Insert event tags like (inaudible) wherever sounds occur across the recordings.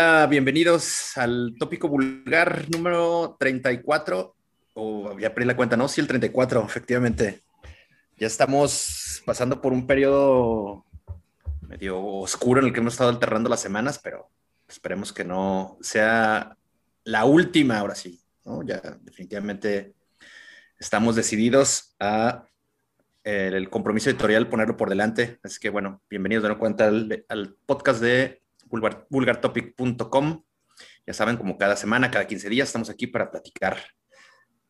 Hola, bienvenidos al tópico vulgar número 34, o ya perdí la cuenta, ¿no? Sí, el 34, efectivamente. Ya estamos pasando por un periodo medio oscuro en el que hemos estado alternando las semanas, pero esperemos que no sea la última, ahora sí. Ya definitivamente estamos decididos a eh, el compromiso editorial ponerlo por delante. Así que bueno, bienvenidos de nuevo cuenta al podcast de vulgartopic.com. Ya saben, como cada semana, cada 15 días, estamos aquí para platicar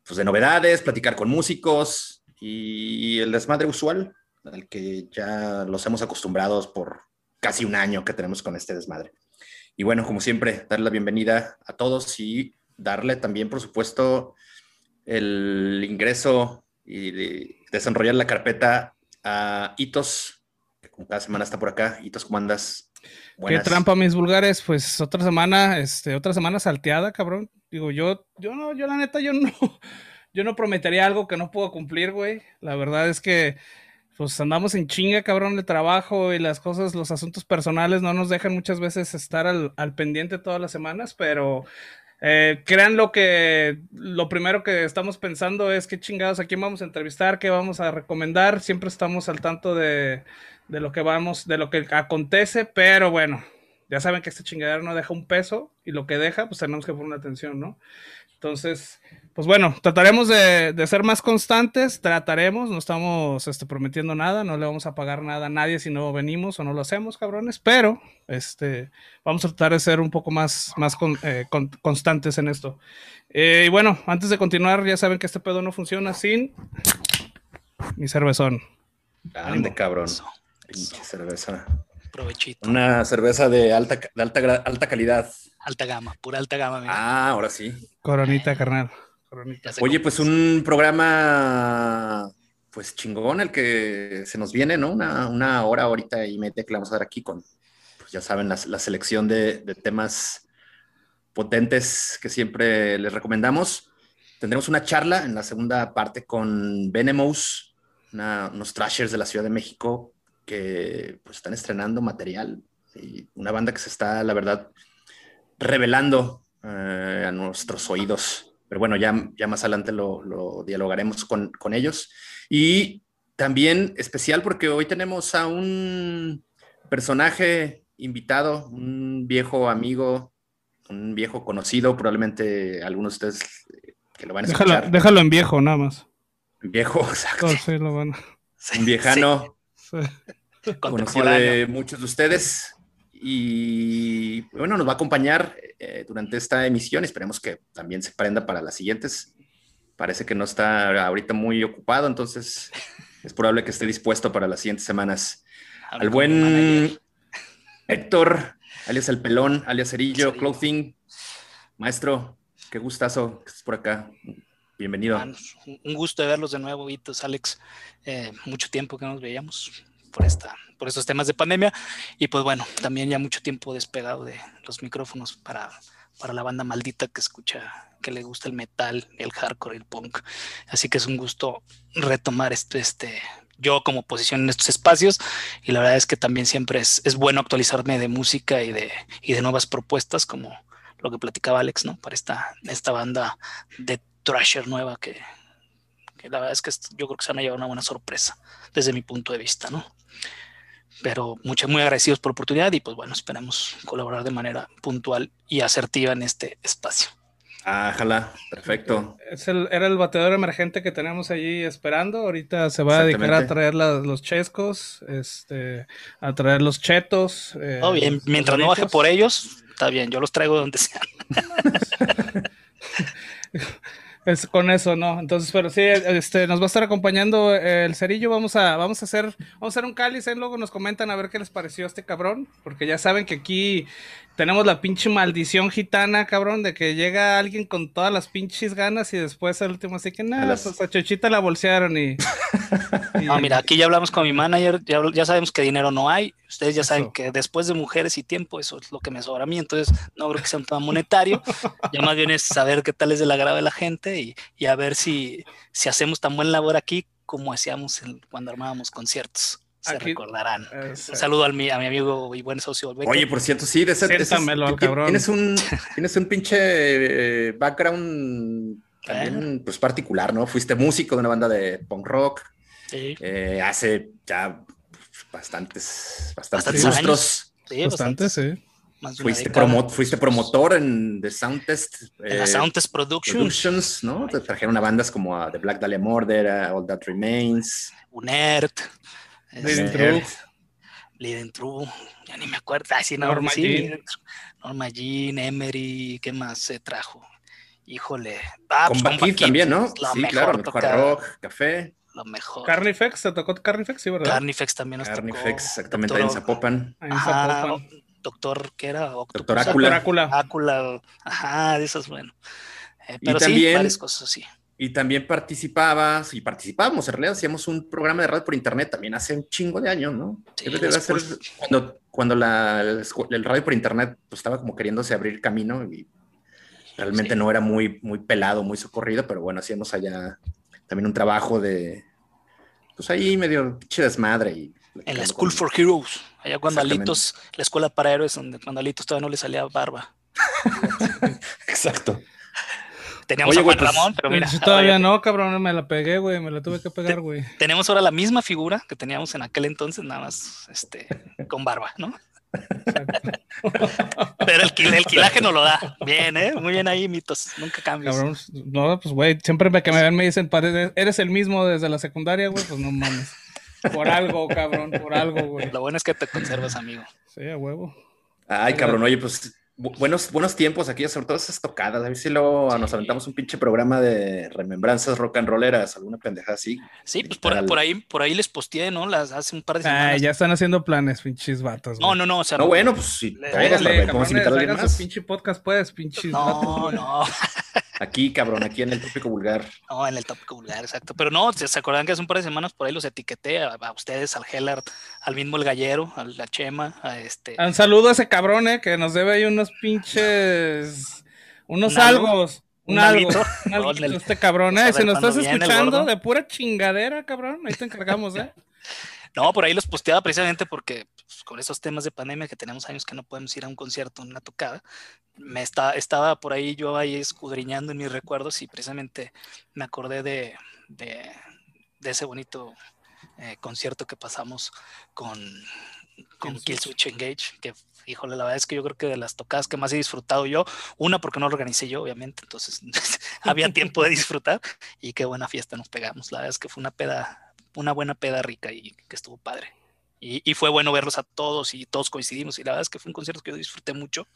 pues, de novedades, platicar con músicos y el desmadre usual, al que ya los hemos acostumbrados por casi un año que tenemos con este desmadre. Y bueno, como siempre, darle la bienvenida a todos y darle también, por supuesto, el ingreso y de desarrollar la carpeta a Hitos, que como cada semana está por acá. Hitos, ¿cómo andas? Qué trampa, mis vulgares. Pues otra semana, este, otra semana salteada, cabrón. Digo, yo, yo no, yo la neta, yo no, (laughs) yo no prometería algo que no puedo cumplir, güey. La verdad es que, pues andamos en chinga, cabrón, de trabajo y las cosas, los asuntos personales no nos dejan muchas veces estar al, al pendiente todas las semanas, pero eh, crean lo que lo primero que estamos pensando es qué chingados a quién vamos a entrevistar, qué vamos a recomendar. Siempre estamos al tanto de, de lo que vamos, de lo que acontece, pero bueno, ya saben que este chingadero no deja un peso y lo que deja, pues tenemos que poner atención, ¿no? Entonces, pues bueno, trataremos de, ser más constantes, trataremos, no estamos este, prometiendo nada, no le vamos a pagar nada a nadie si no venimos o no lo hacemos, cabrones, pero este, vamos a tratar de ser un poco más, más eh, constantes en esto. Eh, y bueno, antes de continuar, ya saben que este pedo no funciona sin mi cervezón. Grande, cabrón. Pinche cerveza. Provechito. Una cerveza de alta, de alta, alta calidad. Alta gama, pura alta gama. Ah, ahora sí. Coronita, carnal. Oye, pues un programa pues chingón el que se nos viene, ¿no? Una, hora, ahorita y media que le vamos a dar aquí con, pues ya saben, la, selección de, temas potentes que siempre les recomendamos. Tendremos una charla en la segunda parte con Venomous, unos trashers de la Ciudad de México que pues, están estrenando material y una banda que se está, la verdad, revelando eh, a nuestros oídos. Pero bueno, ya, ya más adelante lo, dialogaremos con, con, ellos. Y también especial porque hoy tenemos a un personaje invitado, un viejo amigo, un viejo conocido, probablemente algunos de ustedes que lo van a escuchar. Déjalo, en viejo, nada más. Viejo, (laughs) exacto. Oh, sí, lo van. Un viejano. Sí conocido de muchos de ustedes. Y bueno, nos va a acompañar eh, durante esta emisión. Esperemos que también se prenda para las siguientes. Parece que no está ahorita muy ocupado, entonces (laughs) es probable que esté dispuesto para las siguientes semanas. Al buen Héctor, alias El Pelón, alias Cerillo, Clothing. Maestro, qué gustazo que estés por acá. Bienvenido. un gusto de verlos de nuevo, Vitos, Alex. Eh, mucho tiempo que nos veíamos por, esta, por estos temas de pandemia. Y pues bueno, también ya mucho tiempo despegado de los micrófonos para, para la banda maldita que escucha, que le gusta el metal, el hardcore, el punk. Así que es un gusto retomar esto, este, yo como posición en estos espacios y la verdad es que también siempre es, es bueno actualizarme de música y de, y de nuevas propuestas como lo que platicaba Alex, ¿no? Para esta, esta banda de Thrasher nueva que, que la verdad es que yo creo que se van a llevar una buena sorpresa desde mi punto de vista, ¿no? Pero muchos, muy agradecidos por la oportunidad y pues bueno, esperamos colaborar de manera puntual y asertiva en este espacio. Ájala, perfecto. Es el, era el bateador emergente que tenemos allí esperando. Ahorita se va a dedicar a traer los chescos, este, a traer los chetos. Eh, bien, mientras no baje por ellos, está bien, yo los traigo donde sea. (laughs) (laughs) Es con eso, ¿no? Entonces, pero sí, este, nos va a estar acompañando el cerillo. Vamos a, vamos a hacer, vamos a hacer un cáliz, ¿eh? luego nos comentan a ver qué les pareció este cabrón, porque ya saben que aquí tenemos la pinche maldición gitana, cabrón, de que llega alguien con todas las pinches ganas y después el último así que nada, pues a Chochita la bolsearon y, (laughs) No, mira, aquí ya hablamos con mi manager, ya, sabemos que dinero no hay, ustedes ya saben que después de mujeres y tiempo, eso es lo que me sobra a mí, entonces no creo que sea un tema monetario, (laughs) ya más bien es saber qué tal es del agrado de la gente y, y a ver si, si hacemos tan buen labor aquí como hacíamos cuando armábamos conciertos. Se Aquí- recordarán. Ese. Un saludo al mi, a mi amigo y buen socio. Becker. Oye, por cierto, sí, de ese, de ese- al cabrón. tienes un (laughs) tienes un pinche eh, background también pues particular, ¿no? Fuiste músico de una banda de punk rock Sí, eh, hace ya pues, bastantes bastantes Bastantes lustros. sí, Bastante, bastante, sí. más de una Fuiste, promo- fuiste promotor en The Sound Test En la eh, Soundtest Productions, Productions, ¿no? Te trajeron a bandas como a The Black Dahlia Murder, a All That Remains, UNERT, Bleeding True. Bleeding True, ya ni me acuerdo. Ah, sí, no, Norma sí, Jean. Norma Jean, Emery, ¿qué más se trajo? Híjole. Ah, con pues Bad Kid, también, ¿no? Lo sí, mejor claro, Rock, Café, Lo mejor. Carnifex, ¿te tocó Carnifex? Sí, ¿verdad? Carnifex también nos Carnifex, tocó. exactamente, ahí en Doctor- Zapopan. Ahí en Ajá, Zapopan. doctor, ¿qué era? Octopus, Doctor Doctor Ácula. Ácula. Ácula, ajá, de esas, bueno. Eh, Y pero sí, también- varias cosas así. Y también participabas, y participábamos, en realidad hacíamos un programa de radio por internet también hace un chingo de años, ¿no? Sí, cuando, cuando la, el, el radio por internet pues, estaba como queriéndose abrir camino y realmente Sí. no era muy, muy pelado, muy socorrido, pero bueno, hacíamos allá también un trabajo de, pues ahí medio pinche desmadre. Y En la School con- for Heroes, allá cuando. Alitos, la escuela para héroes, donde cuando Alitos todavía no le salía barba. (laughs) Exacto. Teníamos Oye, a Juan pues, Ramón, pero mira, (laughs) Yo ahora todavía no, cabrón, me la pegué, güey, me la tuve que pegar, güey. tenemos ahora la misma figura que teníamos en aquel entonces, nada más este, con barba, ¿no? Pero el, el quilaje no lo da. (laughs) Bien, ¿eh? Muy bien ahí, mitos. Nunca cambias. Cabrón, no, pues, güey, siempre que me ven me dicen, "Pare- eres el mismo desde la secundaria, güey, pues no mames. Por algo, cabrón, por algo, güey. Lo bueno es que te conservas, amigo. Sí, a huevo. Ay, cabrón, oye, pues bu- buenos, buenos tiempos aquí, sobre todo esas tocadas. A ver si luego nos aventamos un pinche programa de remembranzas rock and rolleras, alguna pendejada así. Sí, pues por, por ahí, por ahí les posteé, ¿no? Las hace un par de Ay, semanas. ya están haciendo planes, pinches vatos. No, güey. no, no, o sea, No, bueno, pues sí, Le- todos, Tráiganle, pero podemos invitar a alguien más. pinche podcast, pues, pinches vatos, no, güey. no, Aquí, cabrón, aquí en el tópico vulgar. no, en el tópico vulgar, exacto. Pero no, se se acuerdan que hace un par de semanas por ahí los etiqueté a, a ustedes, al Hellard, al mismo el gallero, a la Chema, a este. Un saludo a ese cabrón, eh, que nos debe ahí unos pinches. Unos ¿Un algo? algos. Un, ¿Un algo. Un No, el- este cabrón, eh. Si nos estás escuchando de pura chingadera, cabrón, ahí te encargamos, eh. (laughs) No, por ahí los posteaba precisamente porque pues, con esos temas de pandemia que tenemos años que no podemos ir a un concierto, una tocada, me está, estaba por ahí yo ahí escudriñando en mis recuerdos y precisamente me acordé de, de, de ese bonito eh, concierto que pasamos con, con Killswitch. Engage, que híjole, la verdad es que yo creo que de las tocadas que más he disfrutado yo, una porque no lo organicé yo, obviamente, entonces (laughs) había tiempo de disfrutar y qué buena fiesta nos pegamos. La verdad es que fue una peda, una buena peda rica y que estuvo padre. Y, y fue bueno verlos a todos y todos coincidimos y la verdad es que fue un concierto que yo disfruté mucho.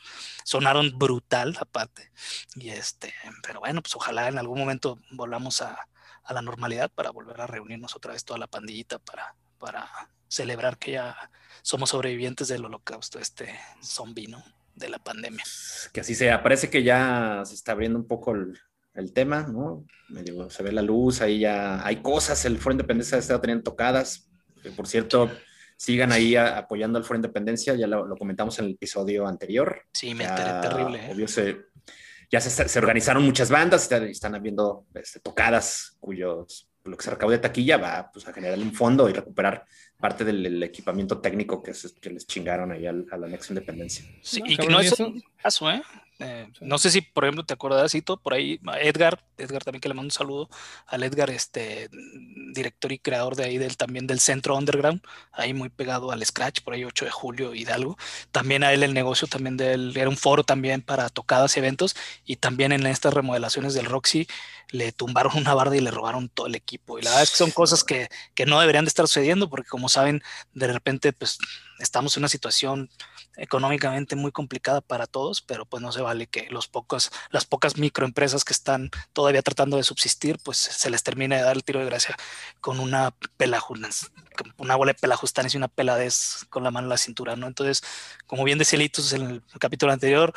Sonaron brutal aparte. Y este, pero bueno, pues ojalá en algún momento volvamos a, a la normalidad para volver a reunirnos otra vez toda la pandillita para, para celebrar que ya somos sobrevivientes del holocausto, este zombie, ¿no? De la pandemia. Que así sea. Parece que ya se está abriendo un poco el, el tema, ¿no? Medio se ve la luz, ahí ya hay cosas. El Foro Independencia está teniendo tocadas. Que, por cierto, sigan ahí apoyando al Foro Independencia. Ya lo, lo comentamos en el episodio anterior. Sí, me Ya, enteré terrible. ¿eh? Obvio, se, ya se, se organizaron muchas bandas, están, están habiendo este, tocadas cuyos lo que se recaude de taquilla va pues, a generar un fondo y recuperar parte del, del equipamiento técnico que, se- que les chingaron ahí al, a la Next Independencia. Sí, No, y que no ¿y es eso? un caso, ¿eh? Eh, Sí. No sé si, por ejemplo, te acordarás, Cito, por ahí, Edgar, Edgar también que le mando un saludo, al Edgar, este, director y creador de ahí del, también del Centro Underground, ahí muy pegado al Scratch, por ahí 8 de julio, Hidalgo. También a él el negocio también de él, era un foro también para tocadas y eventos, y también en estas remodelaciones del Roxy le tumbaron una barda y le robaron todo el equipo. Y la verdad es que son cosas que, que no deberían de estar sucediendo, porque como saben, de repente, pues, estamos en una situación económicamente muy complicada para todos, pero pues no se vale que los pocos, las pocas microempresas que están todavía tratando de subsistir, pues se les termine de dar el tiro de gracia con una pelajunas, una bola de pelajustanes y una peladez con la mano en la cintura, ¿no? Entonces, como bien decía Litos en el capítulo anterior,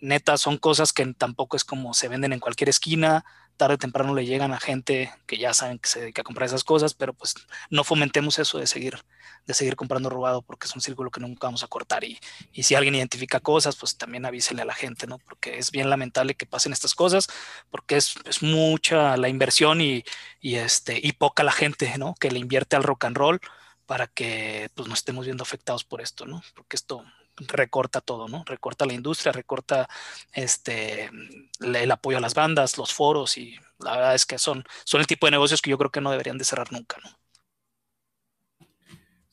neta, son cosas que tampoco es como se venden en cualquier esquina, tarde o temprano le llegan a gente que ya saben que se dedica a comprar esas cosas, pero pues no fomentemos eso de seguir, de seguir comprando robado porque es un círculo que nunca vamos a cortar y, y si alguien identifica cosas, pues también avísele a la gente, ¿no? Porque es bien lamentable que pasen estas cosas, porque es, es mucha la inversión y, y, este, y poca la gente, ¿no? Que le invierte al rock and roll para que pues no estemos viendo afectados por esto, ¿no? Porque esto recorta todo, ¿no? Recorta la industria, recorta este el apoyo a las bandas, los foros y la verdad es que son, son el tipo de negocios que yo creo que no deberían de cerrar nunca, ¿no?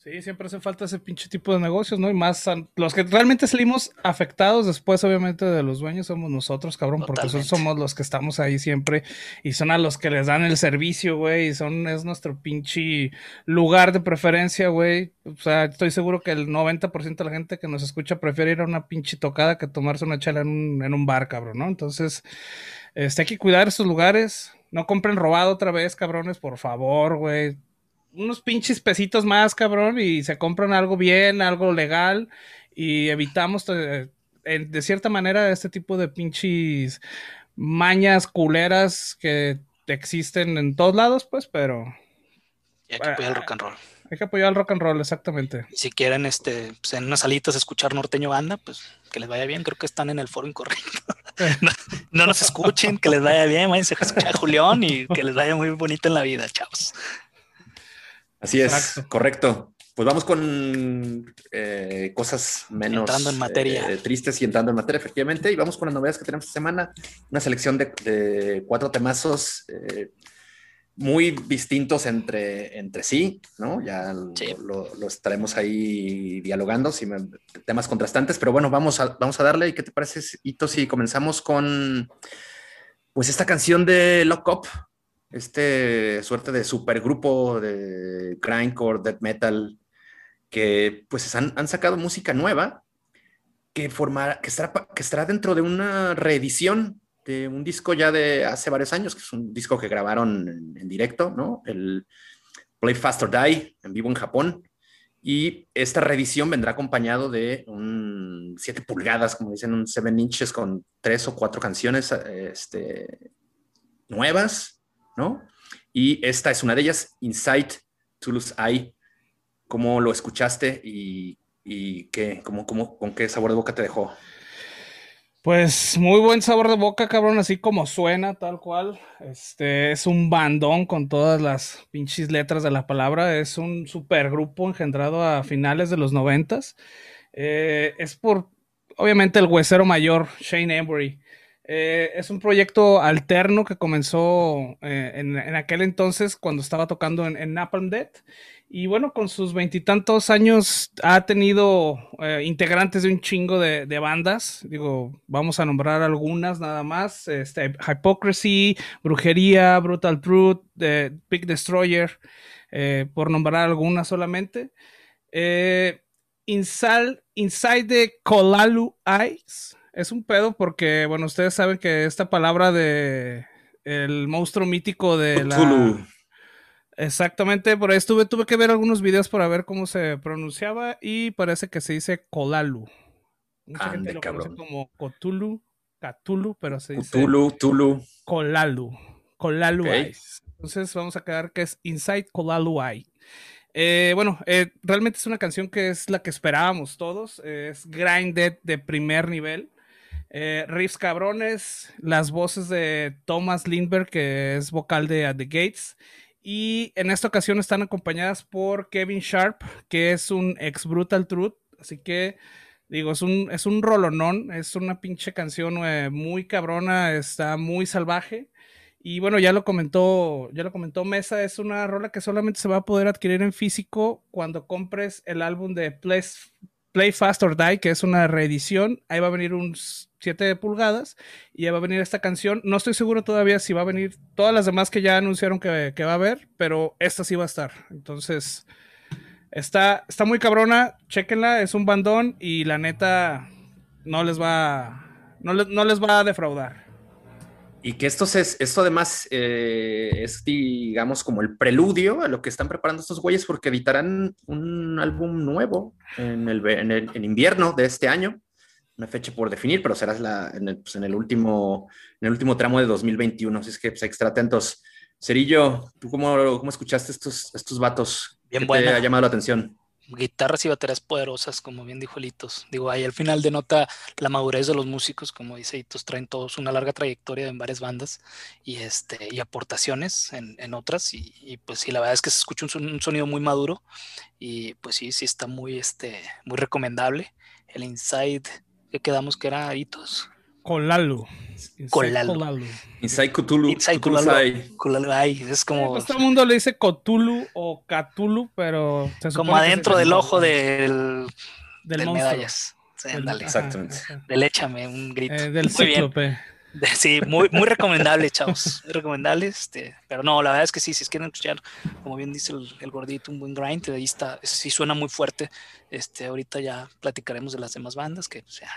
Sí, siempre hace falta ese pinche tipo de negocios, ¿no? Y más los que realmente salimos afectados después, obviamente, de los dueños somos nosotros, cabrón, porque somos los que estamos ahí siempre y son a los que les dan el servicio, güey, y son, es nuestro pinche lugar de preferencia, güey. O sea, estoy seguro que el 90% de la gente que nos escucha prefiere ir a una pinche tocada que tomarse una chela en un, en un bar, cabrón, ¿no? Entonces, este, hay que cuidar esos lugares. No compren robado otra vez, cabrones, por favor, güey unos pinches pesitos más, cabrón, y se compran algo bien, algo legal, y evitamos eh, de cierta manera este tipo de pinches mañas culeras que existen en todos lados, pues, pero... Y hay que apoyar el rock and roll. Hay que apoyar el rock and roll, exactamente. Y si quieren, este, pues, en unas salitas escuchar norteño banda, pues que les vaya bien. Creo que están en el foro incorrecto. (laughs) no, nos escuchen, que les vaya bien. Váyanse a escuchar a Julián y que les vaya muy bonito en la vida, chavos. Así es, correcto. Pues vamos con eh, cosas menos en materia. Eh, tristes y entrando en materia, efectivamente. Y vamos con las novedades que tenemos esta semana. Una selección de, cuatro temazos eh, muy distintos entre, entre sí, ¿no? Ya Lo, estaremos ahí dialogando, si temas contrastantes, pero bueno, vamos a, vamos a darle. ¿Y qué te parece, Hito, si comenzamos con pues esta canción de Lock Up? Este suerte de supergrupo de grindcore, death metal, que pues han, han sacado música nueva que, formará, que, estará, que estará dentro de una reedición de un disco ya de hace varios años, que es un disco que grabaron en, directo, ¿no? El Play Faster Die, en vivo en Japón. Y esta reedición vendrá acompañado de un 7 pulgadas, como dicen, un 7 inches con tres o cuatro canciones este, nuevas ¿no? Y esta es una de ellas, Inside Toulouse Eye. ¿Cómo lo escuchaste y, qué, cómo, cómo, con qué sabor de boca te dejó? Pues muy buen sabor de boca, cabrón, así como suena, tal cual. Este es un bandón con todas las pinches letras de la palabra. Es un supergrupo engendrado a finales de los noventas. Eh, es por, obviamente, el huesero mayor, Shane Embury. Eh, es un proyecto alterno que comenzó eh, en, aquel entonces cuando estaba tocando en, Napalm Death. Y bueno, con sus veintitantos años ha tenido eh, integrantes de un chingo de, bandas. Digo, vamos a nombrar algunas nada más. Este, Hypocrisy, Brujería, Brutal Truth, Big Destroyer, por nombrar algunas solamente. Inside, the Kolalu Eyes es un pedo porque, bueno, ustedes saben que esta palabra de el monstruo mítico de la... Exactamente, por ahí estuve, tuve que ver algunos videos para ver cómo se pronunciaba y parece que se dice Kolalu. Mucha gente lo conoce como Cthulhu, Cthulhu, pero se dice Cthulhu, Tulu. Kolalu, Kolalu Entonces vamos a quedar que es Inside Kolalu Eye. Eh, bueno, eh, realmente es una canción que es la que esperábamos todos. es grinded de primer nivel. Eh, riffs cabrones, las voces de Thomas Lindbergh, que es vocal de At the Gates. Y en esta ocasión están acompañadas por Kevin Sharp, que es un ex Brutal Truth. Así que, digo, es un, es un rolonón, es una pinche canción eh, muy cabrona, está muy salvaje. Y bueno, ya lo comentó, ya lo comentó Mesa, es una rola que solamente se va a poder adquirir en físico cuando compres el álbum de Place, Play Fast or Die, que es una reedición. Ahí va a venir un 7 pulgadas y ahí va a venir esta canción. No estoy seguro todavía si va a venir todas las demás que ya anunciaron que, va a haber, pero esta sí va a estar. Entonces, está, está muy cabrona. Chequenla, es un bandón y la neta no les va, no no les va a defraudar. Y que esto, es, esto además eh, es, digamos, como el preludio a lo que están preparando estos güeyes porque editarán un álbum nuevo en el, en invierno de este año. Una fecha por definir, pero será la, en, el, pues, en, el, último, en el último tramo de 2021. Así es que pues, extra atentos. Cerillo, ¿tú cómo, cómo escuchaste estos, estos vatos? Bien ¿Qué te ha llamado la atención? guitarras y baterías poderosas, como bien dijo Litos. Digo, ahí al final denota la madurez de los músicos, como dice Litos, traen todos una larga trayectoria en varias bandas y, este, y aportaciones en, otras. Y, pues sí, la verdad es que se escucha un, sonido muy maduro y pues sí, sí está muy, este, muy recomendable. El Inside, que quedamos que era Hitos. Colalu. Colalu. Inside Cthulhu. Inside Cthulhu. Ay, es como. Pues todo el mundo le dice Cthulhu o Cthulhu, pero. como adentro del ojo del. Del, del medallas. Sí, Exactamente. Del échame un grito. Eh, del cíclope. (laughs) Sí, muy, muy recomendable, chavos. Muy recomendable. Este, pero no, la verdad es que sí, si quieren escuchar, como bien dice el, gordito, un buen grind, ahí está, sí suena muy fuerte. Este, ahorita ya platicaremos de las demás bandas, que o sea,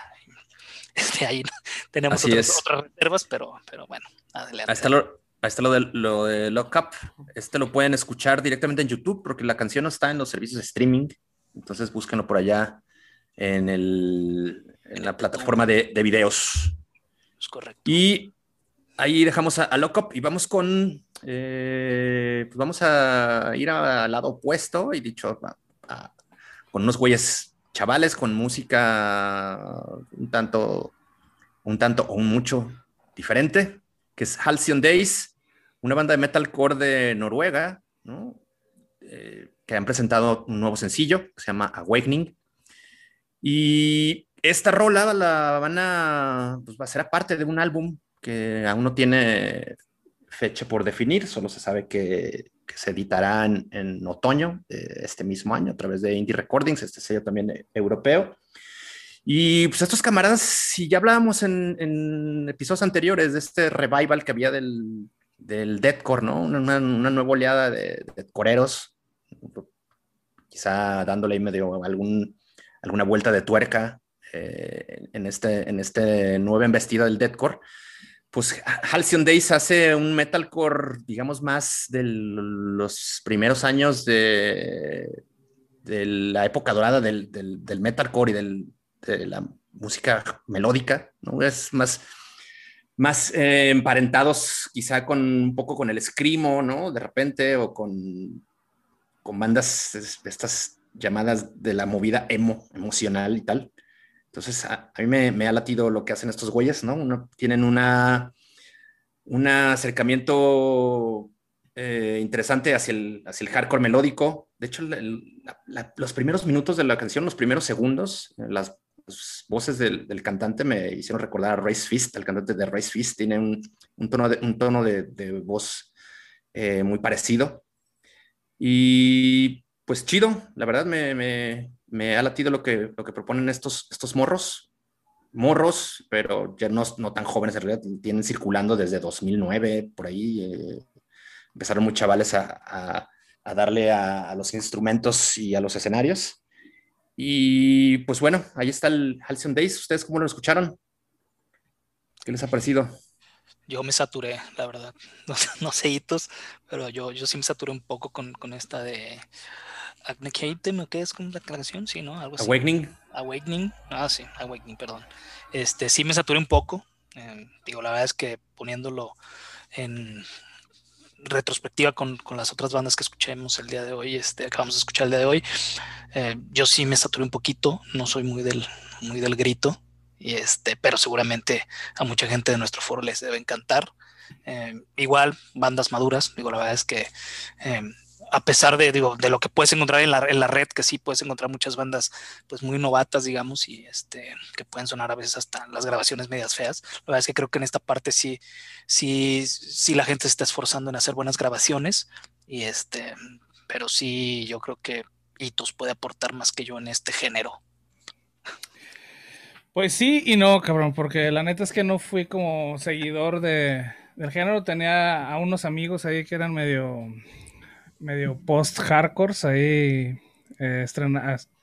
(laughs) este, ahí tenemos otras, reservas, pero, pero bueno, adelante. Ahí está lo, ahí está lo de, lo de Lock Up. Este lo pueden escuchar directamente en YouTube porque la canción no está en los servicios de streaming. Entonces búsquenlo por allá en, el, en la plataforma de, de videos. Correcto. Y ahí dejamos a, a Lock Up y vamos con. Eh, pues vamos a ir al lado opuesto y dicho con unos güeyes chavales con música un tanto, un tanto o mucho diferente, que es Halcyon Days, una banda de metalcore de Noruega, eh, que han presentado un nuevo sencillo que se llama Awakening. Y esta rola la van a, pues va a ser parte de un álbum que aún no tiene fecha por definir, solo se sabe que se editará en, otoño de este mismo año a través de Indie Recordings, este sello también europeo. Y pues estos camaradas, si ya hablábamos en, episodios anteriores de este revival que había del, del deathcore, ¿no? Una, nueva oleada de, coreros, quizá dándole ahí medio algún, alguna vuelta de tuerca eh, en, este, en este nueva embestida del deathcore pues Halcyon Days hace un metalcore, digamos, más de los primeros años de, la época dorada del, metalcore y de la música melódica, ¿no? Es más, más eh, emparentados quizá con un poco con el escrimo, ¿no? De repente, o con, con bandas estas llamadas de la movida emo, emocional y tal. Entonces, a, mí me, ha latido lo que hacen estos güeyes, ¿no? tienen una, un acercamiento eh, interesante hacia el, hacia el hardcore melódico. De hecho, los primeros minutos de la canción, los primeros segundos, las, voces del, cantante me hicieron recordar a Race Fist, el cantante de Race Fist, tiene un, tono, de, un tono de, voz eh, muy parecido. Y pues chido, la verdad me, me ha latido lo que, lo que proponen estos, estos morros. Morros, pero ya no, no tan jóvenes en realidad, tienen circulando desde 2009, por ahí. Eh, empezaron muy chavales a, a, darle a, los instrumentos y a los escenarios. Y pues bueno, ahí está el Halcyon Days. ¿Ustedes cómo lo escucharon? ¿Qué les ha parecido? Yo me saturé, la verdad. (laughs) No, no sé hitos, pero yo, yo sí me saturé un poco con, con esta de ¿qué es como la canción? Sí, ¿no? Algo Awakening. Awakening. Ah, sí, Awakening, perdón. Este, sí me saturé un poco. Eh, digo, la verdad es que poniéndolo en retrospectiva con, con, las otras bandas que escuchemos el día de hoy, este, acabamos de escuchar el día de hoy, eh, yo sí me saturé un poquito, no soy muy del, muy del grito, y este, pero seguramente a mucha gente de nuestro foro les debe encantar. Eh, igual, bandas maduras, digo, la verdad es que a pesar de, digo, de lo que puedes encontrar en la, en la, red, que sí puedes encontrar muchas bandas pues muy novatas, digamos, y este, que pueden sonar a veces hasta las grabaciones medias feas. La verdad es que creo que en esta parte sí, sí, sí la gente se está esforzando en hacer buenas grabaciones, y este, pero sí, yo creo que Itos puede aportar más que yo en este género. Pues sí y no, cabrón, porque la neta es que no fui como seguidor de, del género, tenía a unos amigos ahí que eran medio medio post-hardcore, ahí eh,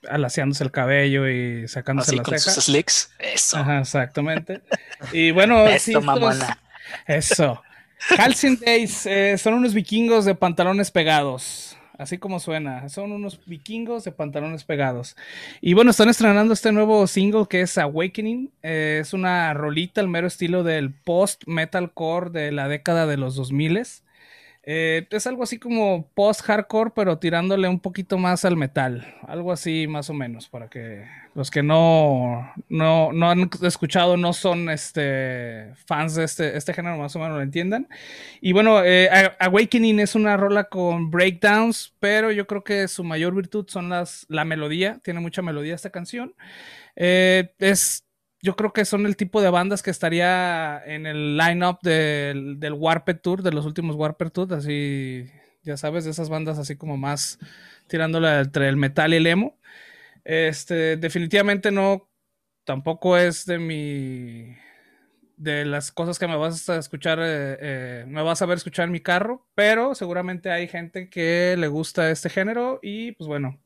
alaciándose el cabello y sacándose Así, las con sus slicks. Eso. Ajá, exactamente. Y bueno, (laughs) Esto, mamona. Eso. Halcyon Days eh, son unos vikingos de pantalones pegados. Así como suena, son unos vikingos de pantalones pegados. Y bueno, están estrenando este nuevo single que es Awakening. Eh, es una rolita al mero estilo del post-metalcore de la década de los 2000 Eh, es algo así como post-hardcore, pero tirándole un poquito más al metal. Algo así más o menos, para que los que no, no, no han escuchado, no son este, fans de este, este género, más o menos lo entiendan. Y bueno, eh, Awakening es una rola con breakdowns, pero yo creo que su mayor virtud son las, la melodía. Tiene mucha melodía esta canción. Eh, es yo creo que son el tipo de bandas que estaría en el line-up del, del Warped Tour, de los últimos Warped Tour, así, ya sabes, de esas bandas así como más tirándole entre el metal y el emo. Este, definitivamente no, tampoco es de mi, de las cosas que me vas a escuchar, eh, eh, me vas a ver escuchar en mi carro, pero seguramente hay gente que le gusta este género y pues bueno,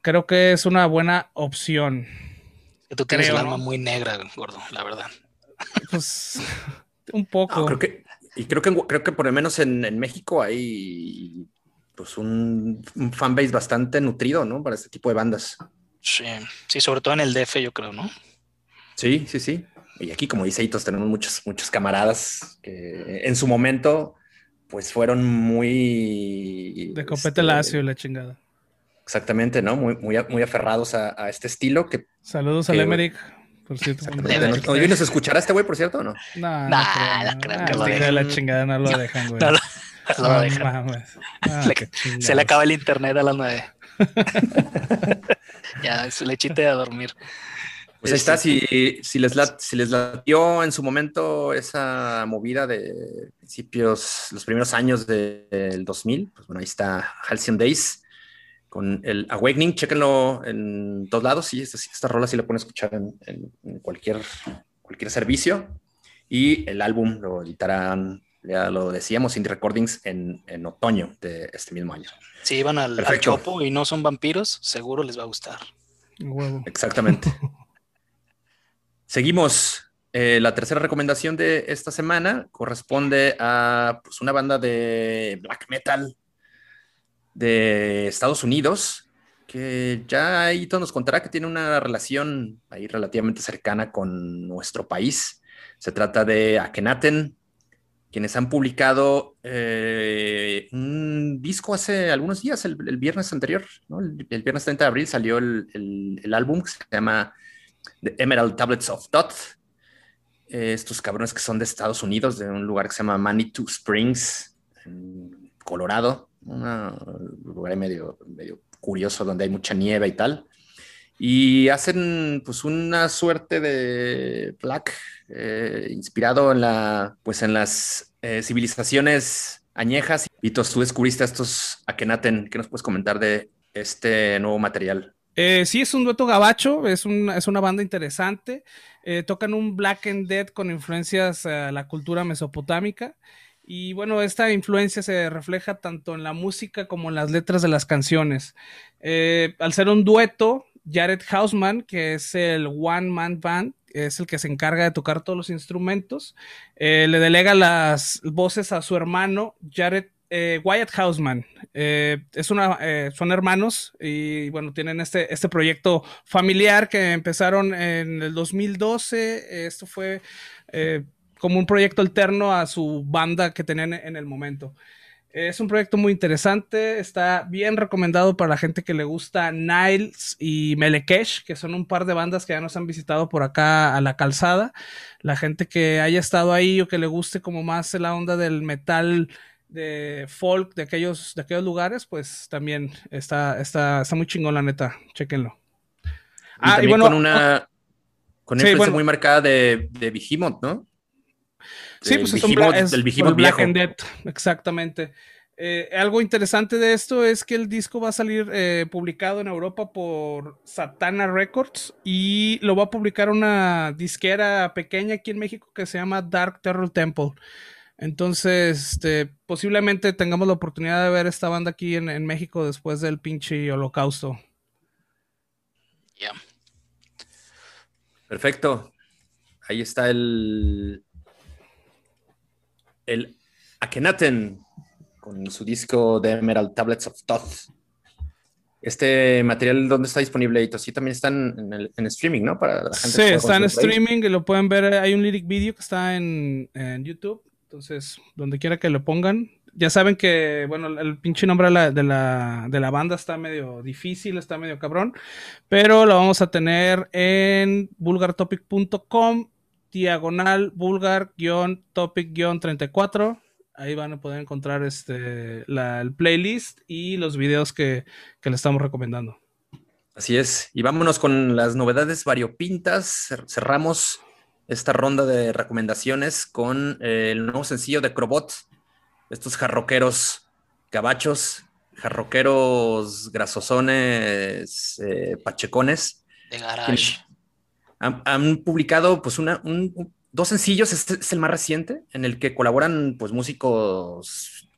creo que es una buena opción. Que tú tienes el alma muy negra, gordo, la verdad. Pues un poco. creo que, y creo que, creo que por lo menos en, México hay pues un, fanbase bastante nutrido, ¿no? Para este tipo de bandas. Sí, sí, sobre todo en el DF, yo creo, ¿no? Sí, sí, sí. Y aquí, como dice Hitos, tenemos muchos, muchos camaradas que en su momento, pues fueron muy. De copete este, lacio, la chingada. Exactamente, ¿no? Muy, muy, muy aferrados a, este estilo. Que, Saludos al Emerick, por cierto. ¿No, vienes a escuchar a este güey, por cierto, o no? No, no, creo, que lo dejan. la chingada no lo dejan, güey. No, lo dejan. (laughs) se le acaba el internet a las nueve. (laughs) ya, su lechita a dormir. Pues ahí está, este, si, si, les si les latió en su momento esa movida de principios, los primeros años del 2000, pues bueno, ahí está Halcyon Days con el Awakening, chéquenlo en todos lados, sí, esta, esta rola sí la pueden escuchar en, cualquier, cualquier servicio. Y el álbum lo editarán, ya lo decíamos, Indie Recordings en, en otoño de este mismo año. Si iban al, al, Chopo y no son vampiros, seguro les va a gustar. Exactamente. (laughs) Seguimos. Eh, la tercera recomendación de esta semana corresponde a pues, una banda de black metal de Estados Unidos, que ya ahí nos contará que tiene una relación ahí relativamente cercana con nuestro país. Se trata de Akenaten, quienes han publicado eh, un disco hace algunos días, el, viernes anterior, el, viernes 30 de abril salió el, álbum que se llama The Emerald Tablets of Thoth. Eh, estos cabrones que son de Estados Unidos, de un lugar que se llama Manitou Springs, Colorado un lugar medio, medio curioso donde hay mucha nieve y tal. Y hacen pues una suerte de black eh, inspirado en, la, pues, en las eh, civilizaciones añejas. Y tú descubriste a estos Akenaten. ¿Qué nos puedes comentar de este nuevo material? Eh, sí, es un dueto gabacho, es, es una banda interesante. tocan un black and dead con influencias a la cultura mesopotámica. Y bueno, esta influencia se refleja tanto en la música como en las letras de las canciones. Eh, al ser un dueto, Jared Hausman, que es el One Man Band, es el que se encarga de tocar todos los instrumentos, eh, le delega las voces a su hermano, Jared eh, Wyatt Hausman. es una, son hermanos y bueno, tienen este, este proyecto familiar que empezaron en el 2012. Esto fue como un proyecto alterno a su banda que tenían en el momento. Es un proyecto muy interesante, está bien recomendado para la gente que le gusta Niles y Melekesh, que son un par de bandas que ya nos han visitado por acá a la calzada. La gente que haya estado ahí o que le guste como más la onda del metal de folk de aquellos, de aquellos lugares, pues también está, está, está muy chingón, la neta. Chequenlo. ah, y bueno, con una, con una muy marcada de, de Behemoth, ¿no? Sí, pues es, un el Black and Dead, exactamente. Eh, algo interesante de esto es que el disco va a salir eh, publicado en Europa por Satana Records y lo va a publicar una disquera pequeña aquí en México que se llama Dark Terror Temple. Entonces, este, posiblemente tengamos la oportunidad de ver esta banda aquí en, México después del pinche holocausto. Ya. Perfecto. Ahí está el, el Akenaten con su disco de Emerald Tablets of Thoth. Este material, ¿dónde está disponible? Sí, también está en, streaming, ¿no? Para la gente sí, está en streaming y lo pueden ver. Hay un lyric video que está en, YouTube. Entonces, donde quiera que lo pongan, ya saben que, bueno, el pinche nombre de la, de la, de la banda está medio difícil, está medio cabrón, pero lo vamos a tener en vulgartopic.com, diagonal vulgar-topic-34. Ahí van a poder encontrar este, la, el playlist y los videos que, que le estamos recomendando. Así es. Y vámonos con las novedades variopintas. Cerramos esta ronda de recomendaciones con eh, el nuevo sencillo de Crobot. Estos jarroqueros gabachos, jarroqueros grasosones, eh, pachecones. De garage. Han, publicado pues una, dos sencillos. Este es el más reciente, en el que colaboran pues músicos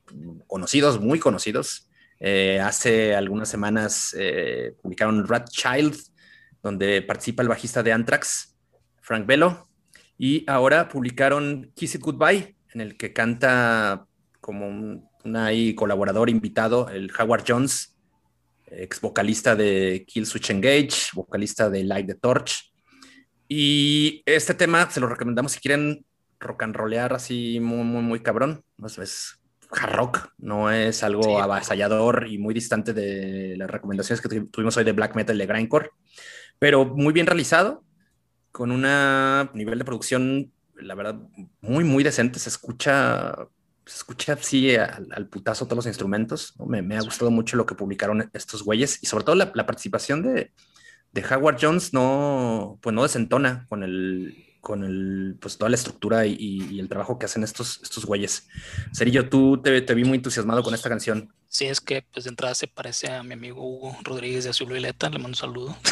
conocidos, muy conocidos. Eh, hace algunas semanas eh, publicaron Rat Child, donde participa el bajista de Anthrax, Frank Bello, y ahora publicaron Kiss It Goodbye, en el que canta como un, colaborador invitado, el Howard Jones, ex vocalista de Kill Switch Engage, vocalista de Light the Torch. Y este tema se lo recomendamos si quieren rock and rollear así muy, muy, muy cabrón. Es, hard rock, no es algo avasallador y muy distante de las recomendaciones que tuvimos hoy de black metal de grindcore, pero muy bien realizado, con un nivel de producción, la verdad, muy, muy decente. Se escucha, se escucha así al, putazo todos los instrumentos. Me, ha gustado mucho lo que publicaron estos güeyes y sobre todo la, participación de, de Howard Jones no, pues no desentona con el, con el, pues toda la estructura y, el trabajo que hacen estos, estos güeyes. Cerillo, tú te, te, vi muy entusiasmado con esta canción. Sí, es que pues de entrada se parece a mi amigo Hugo Rodríguez de Azul Violeta, le mando un saludo. (laughs)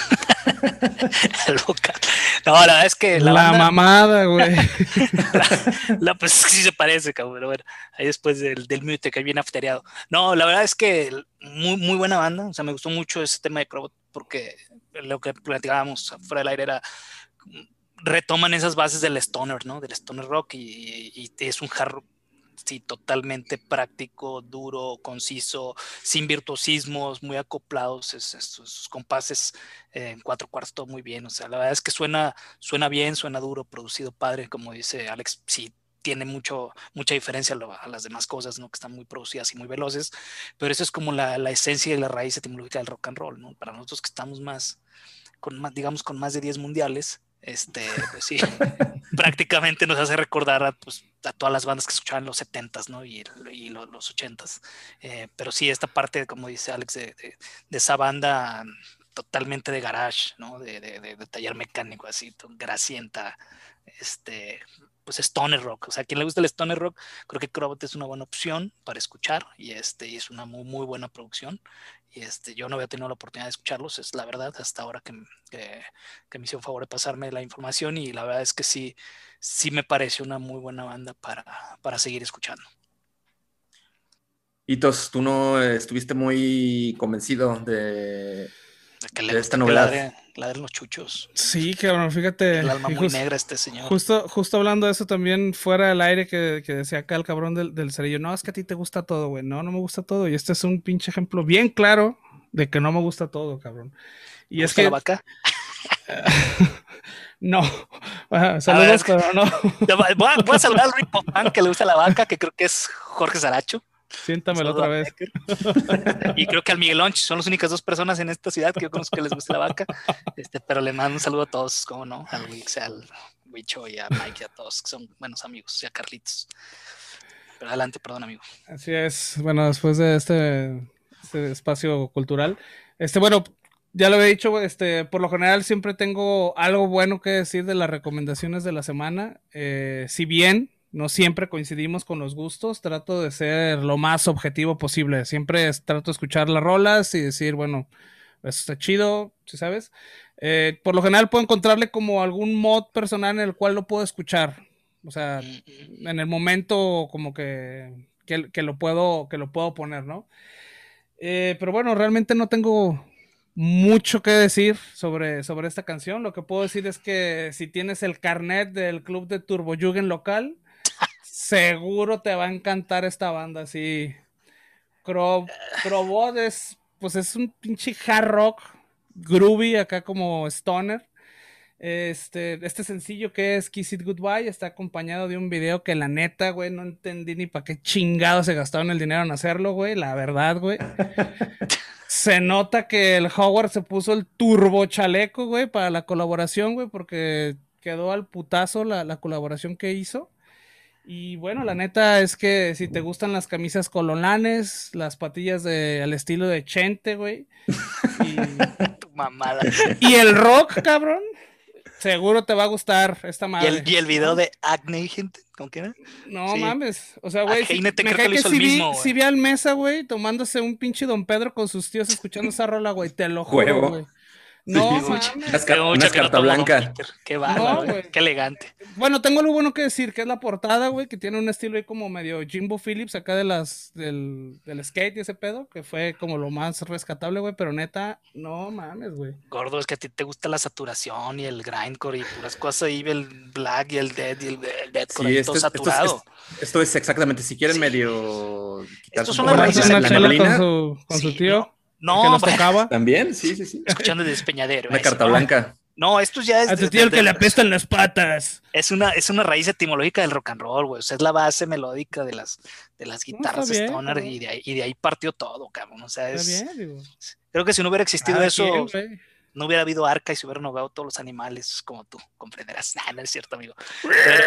No, la verdad es que la, mamada, güey. (laughs) la, pues sí se parece, cabrón, pero bueno, ahí después del, del mute que viene afteriado. No, la verdad es que muy, muy buena banda, o sea, me gustó mucho ese tema de Crobot porque lo que platicábamos fuera del aire era retoman esas bases del stoner, ¿no? Del stoner rock y, es un hard sí, totalmente práctico, duro, conciso, sin virtuosismos, muy acoplados, sus compases en cuatro cuartos, todo muy bien. O sea, la verdad es que suena, suena bien, suena duro, producido padre, como dice Alex, sí tiene mucho, mucha diferencia a, las demás cosas, ¿no? Que están muy producidas y muy veloces, pero eso es como la, la esencia y la raíz etimológica del rock and roll, ¿no? Para nosotros que estamos más, con más, digamos, con más de 10 mundiales, este, (laughs) pues sí, prácticamente nos hace recordar a, pues, a, todas las bandas que escuchaban los 70s, ¿no? Y, y los, 80s. Eh, pero sí, esta parte, como dice Alex, de, de, esa banda totalmente de garage, ¿no? De, de, taller mecánico, así, grasienta, este, pues stoner rock. O sea, a quien le gusta el stoner rock, creo que Crobot es una buena opción para escuchar y este es una muy, muy buena producción. Y este, yo no había tenido la oportunidad de escucharlos, es la verdad, hasta ahora que, que, me hicieron favor de pasarme la información y la verdad es que sí, sí me parece una muy buena banda para, para seguir escuchando. Hitos, tú no estuviste muy convencido de, de esta novedad. La de los chuchos. Sí, cabrón, fíjate. El alma muy negra este señor. Justo, justo hablando de eso también, fuera del aire que, que decía acá el cabrón del, del cerillo, no, es que a ti te gusta todo, güey. No, no me gusta todo. Y este es un pinche ejemplo bien claro de que no me gusta todo, cabrón. Y es que. la vaca? (laughs) no. saludos, pero no. Voy a, voy a saludar al (laughs) rico que le gusta la vaca, que creo que es Jorge Saracho. Siéntamelo otra vez. (laughs) y creo que al Miguel Lonch son las únicas dos personas en esta ciudad que yo conozco que les gusta la vaca. Este, pero le mando un saludo a todos, como no, al Wix, al Wicho y a Mike y a todos que son buenos amigos, y a Carlitos. Pero adelante, perdón, amigo. Así es. Bueno, después de este, este espacio cultural, este, bueno, ya lo he dicho, este, por lo general siempre tengo algo bueno que decir de las recomendaciones de la semana. Eh, si bien no siempre coincidimos con los gustos, trato de ser lo más objetivo posible. Siempre trato de escuchar las rolas y decir, bueno, eso está chido, si sabes. Eh, por lo general puedo encontrarle como algún mod personal en el cual lo puedo escuchar. O sea, en el momento como que, que, lo, puedo, que lo puedo poner, ¿no? Eh, pero bueno, realmente no tengo mucho que decir sobre, sobre esta canción. Lo que puedo decir es que si tienes el carnet del club de Turbo Jugend local, seguro te va a encantar esta banda, sí. Crobot es, pues es un pinche hard rock, groovy, acá como stoner. Este, este sencillo que es Kiss It Goodbye está acompañado de un video que la neta, güey, no entendí ni para qué chingados se gastaron el dinero en hacerlo, güey, la verdad, güey. (laughs) se nota que el Howard se puso el turbo chaleco, güey, para la colaboración, güey, porque quedó al putazo la, la colaboración que hizo. Y bueno, la neta es que si te gustan las camisas cololanes, las patillas de, al estilo de Chente, güey. Y, (laughs) Tu mamada. y el rock, cabrón. Seguro te va a gustar esta Y madre. el, y el video de Acne, gente. ¿Con quién? No Sí. mames. O sea, güey. Heinete me creo cae que que hizo sí el vi, mismo, sí vi al mesa, güey, tomándose un pinche Don Pedro con sus tíos escuchando esa rola, güey. Te lo juro, güey. No, Sí, mames. Que no carta blanca. Qué bárbaro, No, güey. Qué elegante. Bueno, tengo lo bueno que decir, que es la portada, güey, que tiene un estilo ahí como medio Jimbo Phillips acá de las, del, del skate y ese pedo, que fue como lo más rescatable, güey, pero neta, no mames, güey. Gordo, es que a ti te gusta la saturación y el grindcore y puras cosas ahí, el black y el dead y el, el deadcore, Sí, esto todo es, esto, es, saturado. esto es exactamente, si quieren Sí. medio quitarse Estos son las raíces con su, con su Sí, tío, No, que nos hombre, tocaba. (laughs) También, sí, sí, sí. escuchando de despeñadero. Una eso, carta ¿no? blanca. No, esto ya es, A tu de- tío el de- que le apestan las patas. es una es una raíz etimológica del rock and roll, güey. O sea, es la base melódica de las de las No, guitarras bien, stoner y de ahí y de ahí partió todo, cabrón. O sea, Está es bien, digo. creo que si no hubiera existido Cada eso, no hubiera habido arca y se hubieran ahogado todos los animales como tú comprenderás. (laughs) Nah, no es cierto, amigo. (laughs) Pero,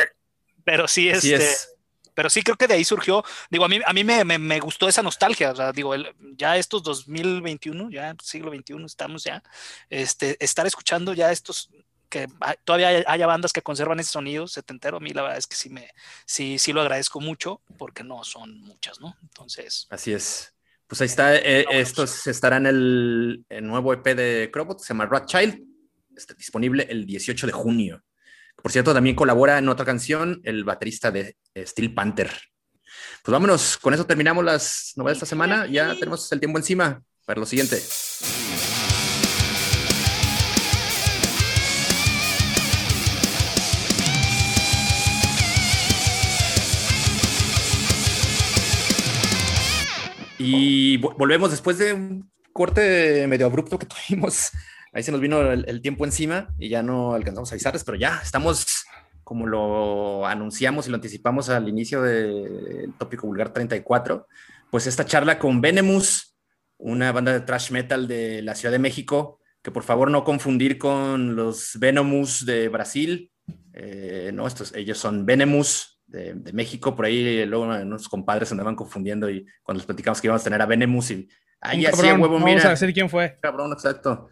pero sí, este, es. Pero sí creo que de ahí surgió, digo, a mí, a mí me, me, me gustó esa nostalgia, o sea, digo, el- ya estos 2021, ya siglo XXI estamos ya, este, estar escuchando ya estos, que todavía hay- haya bandas que conservan ese sonido setentero, a mí la verdad es que sí me, sí, sí lo agradezco mucho, porque no son muchas, ¿no? Entonces, Así es. Pues ahí está. eh, estos estará en el, el nuevo EP de Crobot, se llama Rat Child. Está disponible el 18 de junio. Por cierto, también colabora en otra canción el baterista de eh, Steel Panther. Pues vámonos, con eso terminamos las novedades de esta semana. Ya tenemos el tiempo encima para lo siguiente. Y vo- volvemos después de un corte medio abrupto que tuvimos. Ahí se nos vino el, el tiempo encima y ya no alcanzamos a avisarles, pero ya estamos como lo anunciamos y lo anticipamos al inicio del tópico vulgar 34, pues esta charla con Venemus, una banda de thrash metal de la Ciudad de México, que por favor no confundir con los Venomous de Brasil, eh, no, estos, ellos son Venemus de, de, México, por ahí luego unos compadres andaban confundiendo y cuando les platicamos que íbamos a tener a Venemus y ahí cabrón, huevo, mira. Vamos a decir quién fue. Cabrón, exacto.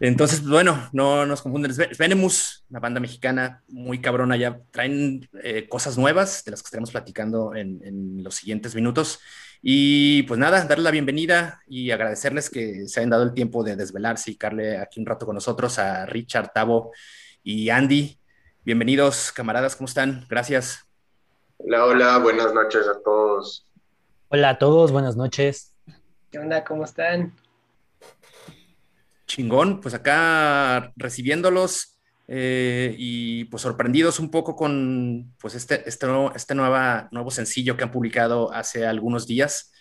Entonces, bueno, no nos confunden. Venemus, una banda mexicana muy cabrona. Ya traen eh, cosas nuevas de las que estaremos platicando en, en los siguientes minutos. Y pues nada, darle la bienvenida y agradecerles que se hayan dado el tiempo de desvelarse y darle aquí un rato con nosotros a Richard, Tavo y Andy. Bienvenidos, camaradas, ¿cómo están? Gracias. Hola, hola, buenas noches a todos. Hola a todos, buenas noches. ¿Qué onda? ¿Cómo están? Chingón, pues acá recibiéndolos eh, y pues sorprendidos un poco con pues este, este, nuevo, este nueva, nuevo sencillo que han publicado hace algunos días.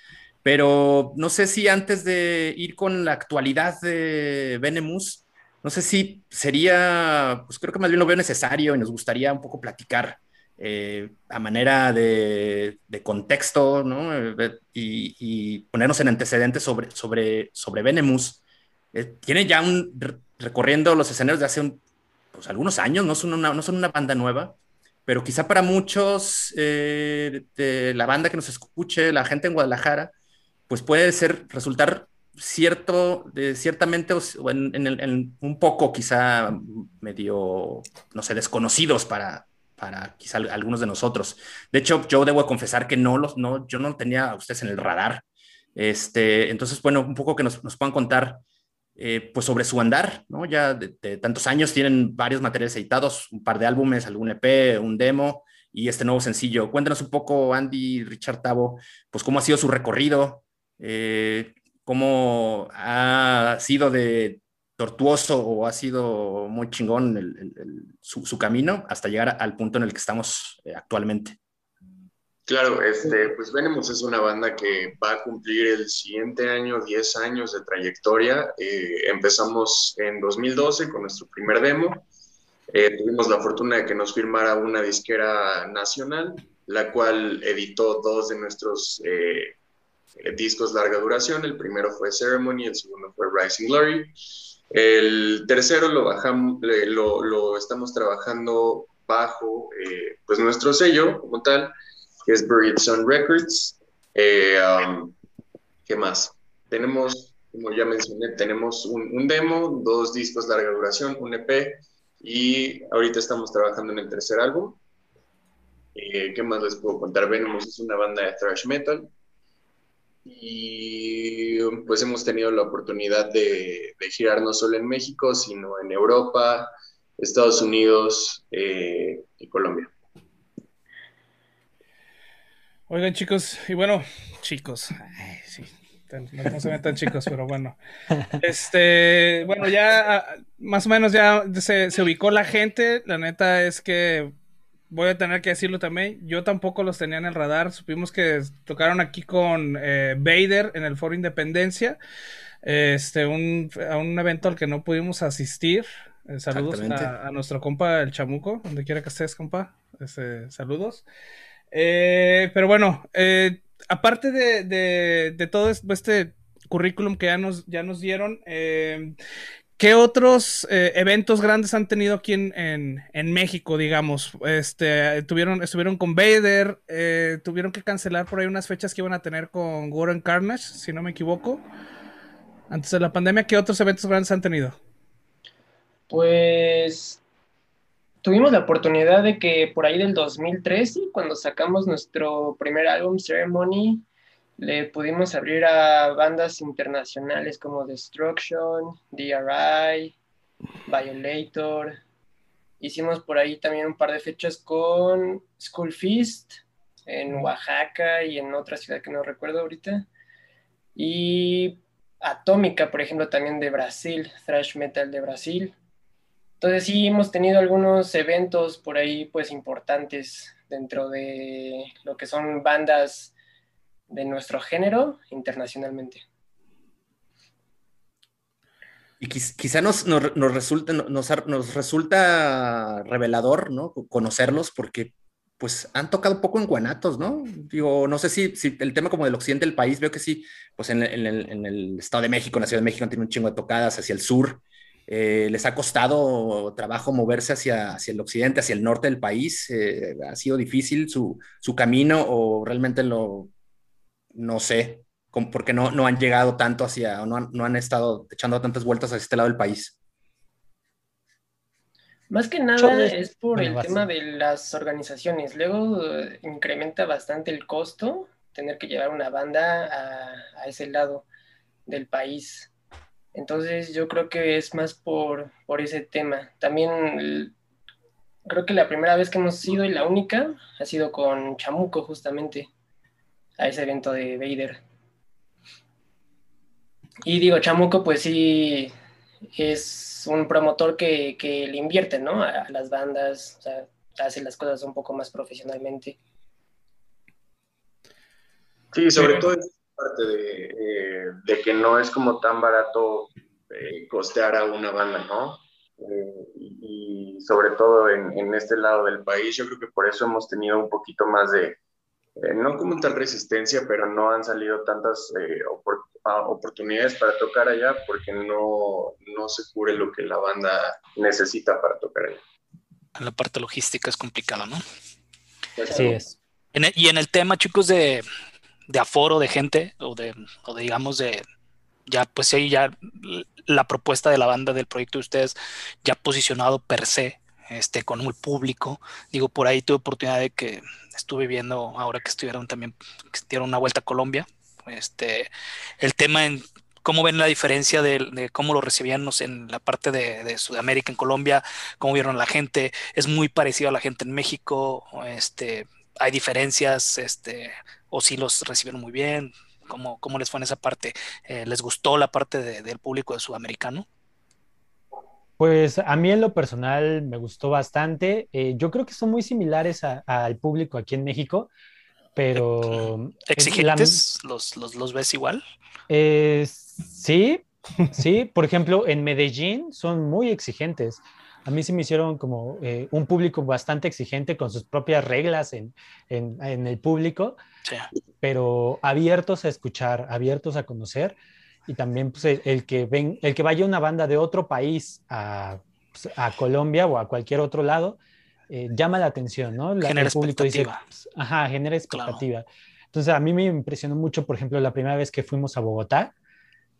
Pero no sé si antes de ir con la actualidad de Venemus, no sé si sería, pues creo que más bien lo veo necesario y nos gustaría un poco platicar eh, a manera de, de contexto, ¿no? Eh, y, y, ponernos en antecedentes sobre, sobre, sobre Venemus. Eh, tiene ya un recorriendo los escenarios de hace un, pues, algunos años, no son, una, no son una banda nueva, pero quizá para muchos eh, de la banda que nos escuche, la gente en Guadalajara, pues puede ser, resultar cierto, de, ciertamente, en, en, en, un poco quizá medio, no sé, desconocidos para, para quizá algunos de nosotros. De hecho, yo debo confesar que no los, no, yo no tenía a ustedes en el radar. Este, entonces, bueno, un poco que nos, nos puedan contar eh, pues sobre su andar, ¿no? Ya de, tantos años tienen varios materiales editados, un par de álbumes, algún EP, un demo y este nuevo sencillo. Cuéntanos un poco, Andy, Richard Tavo, pues cómo ha sido su recorrido, eh, cómo ha sido de tortuoso o ha sido muy chingón el, su, camino hasta llegar al punto en el que estamos eh, actualmente. Claro, este, pues Venemus es una banda que va a cumplir el siguiente año 10 años de trayectoria. Eh, empezamos en 2012 con nuestro primer demo Eh, tuvimos la fortuna de que nos firmara una disquera nacional, la cual editó dos de nuestros eh, discos larga duración. El primero fue Ceremony, el segundo fue Rising Glory. El tercero lo, bajamos, lo, lo estamos trabajando bajo eh, pues nuestro sello como tal, que es Buried Sun Records. Eh, um, ¿Qué más? Tenemos, como ya mencioné, tenemos un, un, demo, dos discos larga duración, un EP, y ahorita estamos trabajando en el tercer álbum. Eh, ¿Qué más les puedo contar? Venomous es una banda de thrash metal. Y pues hemos tenido la oportunidad de, de girar no solo en México, sino en Europa, Estados Unidos eh, y Colombia. Oigan, chicos, y bueno, chicos, ay, sí, no, se ven tan chicos, pero bueno. (laughs) Este, bueno, ya ah, más o menos ya se, se, ubicó la gente. La neta es que voy a tener que decirlo también. Yo tampoco los tenía en el radar. Supimos que tocaron aquí con eh, Vader en el Foro Independencia. Este, un, a un evento al que no pudimos asistir. Eh, saludos a, a, nuestro compa el Chamuco, donde quiera que estés, compa. Este, saludos. Eh, pero bueno, eh, aparte de, de, todo este currículum que ya nos, ya nos dieron, eh, ¿qué otros eh, eventos grandes han tenido aquí en, en, México, digamos? Este, tuvieron, estuvieron con Vader, tuvieron que cancelar por ahí unas fechas que iban a tener con Warren Carnage, si no me equivoco. Antes de la pandemia, ¿qué otros eventos grandes han tenido? Pues tuvimos la oportunidad de que por ahí del 2013, cuando sacamos nuestro primer álbum, Ceremony, le pudimos abrir a bandas internacionales como Destruction, DRI, Violator. Hicimos por ahí también un par de fechas con School Feast en Oaxaca y en otra ciudad que no recuerdo ahorita. Y Atómica, por ejemplo, también de Brasil, thrash metal de Brasil. Entonces sí hemos tenido algunos eventos por ahí pues importantes dentro de lo que son bandas de nuestro género internacionalmente. Y quizá nos, nos, resulta, nos, resulta revelador, ¿no? Conocerlos porque pues han tocado poco en Guanatos, ¿no? Digo, no sé si, el tema como del occidente del país, veo que sí, pues en, en, el, en, el, Estado de México, en la Ciudad de México han tenido un chingo de tocadas hacia el sur, eh, les ha costado trabajo moverse hacia, hacia, el occidente, hacia el norte del país. Eh, ha sido difícil su, su, camino o realmente lo, no sé, porque no, no han llegado tanto hacia, o no han, no han estado echando tantas vueltas hacia este lado del país. Más que nada es por el tema de las organizaciones. Luego eh, incrementa bastante el costo tener que llevar una banda a, a ese lado del país. Entonces yo creo que es más por, por ese tema. También creo que la primera vez que hemos ido y la única ha sido con Chamuco justamente a ese evento de Vader. Y digo, Chamuco pues sí es un promotor que, que le invierte, ¿no? A, a, las bandas, o sea, hace las cosas un poco más profesionalmente. Sí, sobre todo parte de, eh, de, que no es como tan barato eh, costear a una banda, ¿no? Eh, y, y, sobre todo en, en, este lado del país, yo creo que por eso hemos tenido un poquito más de, eh, no como tal resistencia, pero no han salido tantas opor oportunidades para tocar allá porque no, no se cubre lo que la banda necesita para tocar allá. La parte logística es complicada, ¿no? Así es. En el, y en el tema, chicos, de, de aforo de gente o de, o de digamos de ya pues ahí ya la propuesta de la banda del proyecto de ustedes ya posicionado per se este con un público. Digo por ahí tuve oportunidad de que estuve viendo ahora que estuvieron también que dieron una vuelta a Colombia este el tema en cómo ven la diferencia de, cómo lo recibían en la parte de, de, Sudamérica en Colombia cómo vieron a la gente. Es muy parecido a la gente en México este hay diferencias este o si los recibieron muy bien? ¿Cómo, cómo les fue en esa parte? Eh, ¿Les gustó la parte de, del público de sudamericano? Pues a mí en lo personal me gustó bastante. Eh, yo creo que son muy similares al público aquí en México, pero... (laughs) ¿Exigentes? La... ¿Los, los, los, ves igual? Eh, sí, sí. Por ejemplo, en Medellín son muy exigentes. A mí sí me hicieron como eh, un público bastante exigente con sus propias reglas en, en, el público, pero abiertos a escuchar, abiertos a conocer y también pues, el, que ven, el que vaya una banda de otro país a, pues, a Colombia o a cualquier otro lado, eh, llama la atención, ¿no? genera el público. Dice, pues, ajá, genera expectativa. Entonces, a mí me impresionó mucho, por ejemplo, la primera vez que fuimos a Bogotá,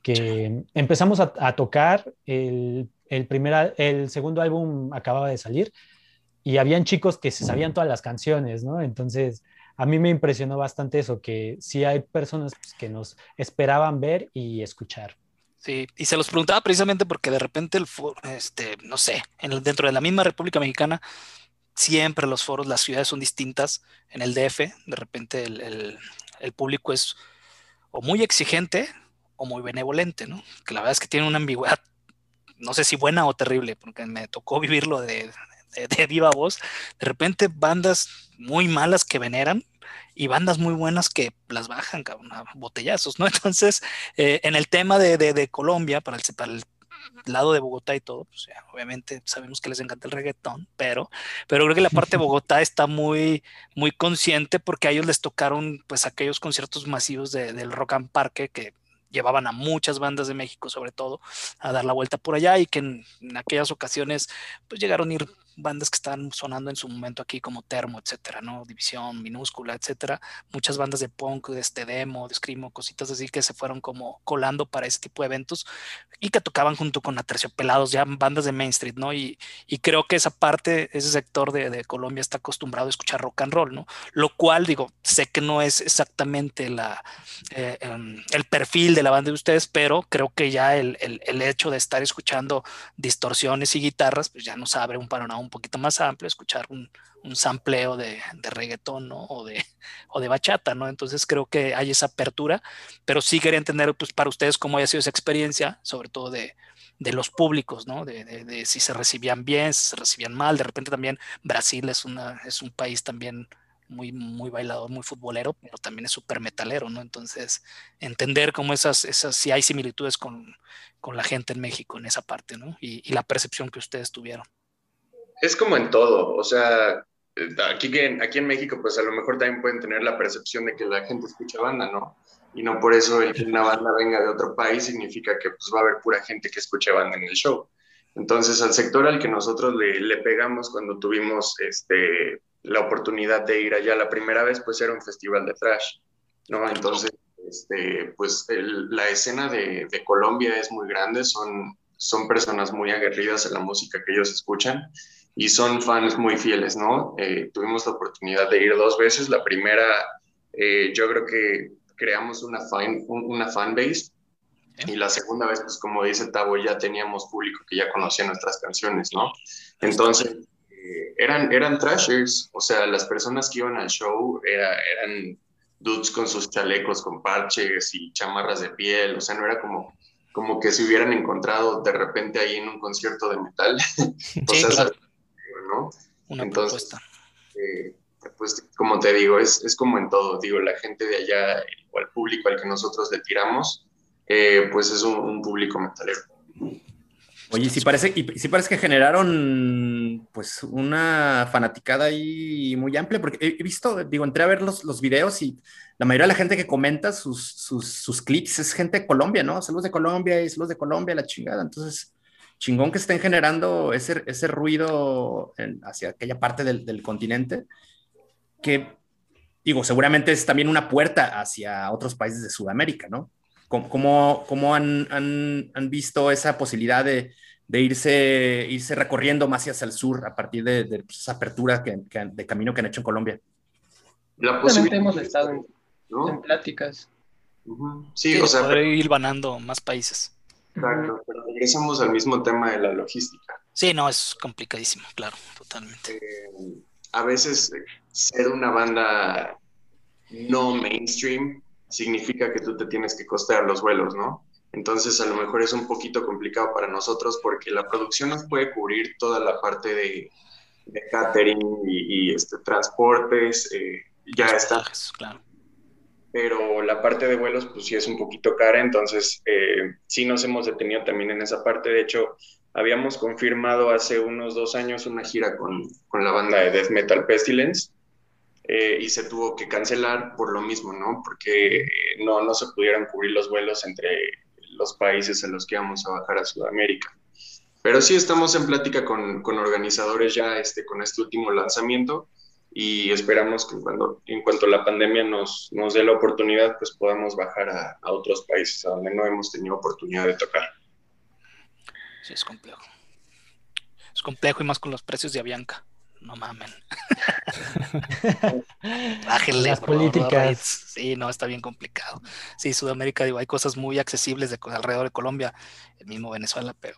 que empezamos a, tocar, el, el, primer, el segundo álbum acababa de salir y habían chicos que se sabían todas las canciones, ¿no? Entonces, a mí me impresionó bastante eso, que sí hay personas pues, que nos esperaban ver y escuchar. Sí, y se los preguntaba precisamente porque de repente, el este, no sé, en dentro de la misma República Mexicana, siempre los foros, las ciudades son distintas. En el DF, de repente el, el público es o muy exigente o muy benevolente, ¿no? Que la verdad es que tiene una ambigüedad, no sé si buena o terrible, porque me tocó vivirlo de, de, viva voz. De repente bandas muy malas que veneran y bandas muy buenas que las bajan, cabrón, a botellazos, ¿no? (laughs) Entonces, eh, en el tema de, de, Colombia, para el, para el lado de Bogotá y todo, pues obviamente sabemos que les encanta el reggaetón, pero, pero creo que la parte de Bogotá está muy, muy consciente porque a ellos les tocaron pues aquellos conciertos masivos del Rock and Parque que llevaban a muchas bandas de México, sobre todo, a dar la vuelta por allá y que en, aquellas ocasiones pues llegaron a ir bandas que están sonando en su momento aquí como Termo, etcétera, ¿no? División, Minúscula, etcétera. Muchas bandas de punk, de este demo, de screamo, cositas así que se fueron como colando para ese tipo de eventos y que tocaban junto con Aterciopelados, ya bandas de Main Street, ¿no? Y, y creo que esa parte, ese sector de, de, Colombia está acostumbrado a escuchar rock and roll, ¿no? Lo cual, digo, sé que no es exactamente la, eh, em, el perfil de la banda de ustedes, pero creo que ya el, el, el hecho de estar escuchando distorsiones y guitarras, pues ya nos abre un panorama poquito más amplio, escuchar un, un sampleo de, de reggaetón o, de, o de bachata, ¿no? Entonces creo que hay esa apertura, pero sí quería entender pues, para ustedes cómo haya sido esa experiencia, sobre todo de, de los públicos, ¿no? De, de, si se recibían bien, si se recibían mal. De repente también Brasil es, una, es un país también muy, muy bailador, muy futbolero, pero también es súper metalero, ¿no? Entonces, entender cómo esas, esas, si hay similitudes con, con la gente en México en esa parte, ¿no? Y la percepción que ustedes tuvieron es como en todo, o sea, aquí, aquí en México pues a lo mejor también pueden tener la percepción de que la gente escucha banda, ¿no? Y no por eso el que una banda venga de otro país significa que pues va a haber pura gente que escuche banda en el show. Entonces al sector al que nosotros le, le pegamos cuando tuvimos este, la oportunidad de ir allá la primera vez pues era un festival de thrash, ¿no? Entonces este, pues la escena de, de Colombia es muy grande, son, son personas muy aguerridas en la música que ellos escuchan y son fans muy fieles, ¿no? Eh, tuvimos la oportunidad de ir dos veces. La primera, eh, yo creo que creamos una fan, una fan base. Y la segunda vez, pues como dice Tavo, ya teníamos público que ya conocía nuestras canciones, ¿no? Entonces, eh, eran, eran trashers, o sea, las personas que iban al show era, eran dudes con sus chalecos, con parches y chamarras de piel, o sea, no era como, como que se hubieran encontrado de repente ahí en un concierto de metal. (laughs) o sea, una Entonces, eh, pues como te digo, es, es, como en todo, digo, la gente de allá o el público al que nosotros le tiramos, eh, pues es un, público metalero. Oye, si parece, y si parece que generaron pues una fanaticada ahí muy amplia, porque he, visto, digo, entré a ver los, los, videos y la mayoría de la gente que comenta sus, sus, sus clips es gente de Colombia, ¿no? Saludos de Colombia y saludos de Colombia, la chingada. Entonces, chingón que estén generando ese, ese ruido hacia aquella parte del, del, continente, que, digo, seguramente es también una puerta hacia otros países de Sudamérica, ¿no? ¿Cómo, cómo han, han, han, visto esa posibilidad de, de, irse, irse recorriendo más hacia el sur a partir de, de pues, esa apertura que, de camino que han hecho en Colombia? La posibilidad hemos estado en, en pláticas. Sí, o sea, poder ir ganando más países. Exacto, pero regresamos al mismo tema de la logística. Sí, no, es complicadísimo, claro, totalmente. Eh, a veces eh, ser una banda no mainstream significa que tú te tienes que costear los vuelos, ¿no? Entonces a lo mejor es un poquito complicado para nosotros porque la producción nos puede cubrir toda la parte de, catering y, este, transportes, eh, ya está. Claro pero la parte de vuelos pues sí es un poquito cara, entonces eh, sí nos hemos detenido también en esa parte. De hecho, habíamos confirmado hace unos dos años una gira con, con la banda de death metal Pestilence eh, y se tuvo que cancelar por lo mismo, ¿no? Porque no, no se pudieron cubrir los vuelos entre los países en los que íbamos a bajar a Sudamérica. Pero sí estamos en plática con, con organizadores ya este, con este último lanzamiento y esperamos que cuando, en cuanto la pandemia nos, nos dé la oportunidad, pues podamos bajar a, a otros países a donde no hemos tenido oportunidad de tocar. Sí, es complejo. Es complejo y más con los precios de Avianca. No mamen. (laughs) Bájenle. Las políticas. Sí, no, está bien complicado. Sí, Sudamérica, digo, hay cosas muy accesibles de, alrededor de Colombia, el mismo Venezuela, pero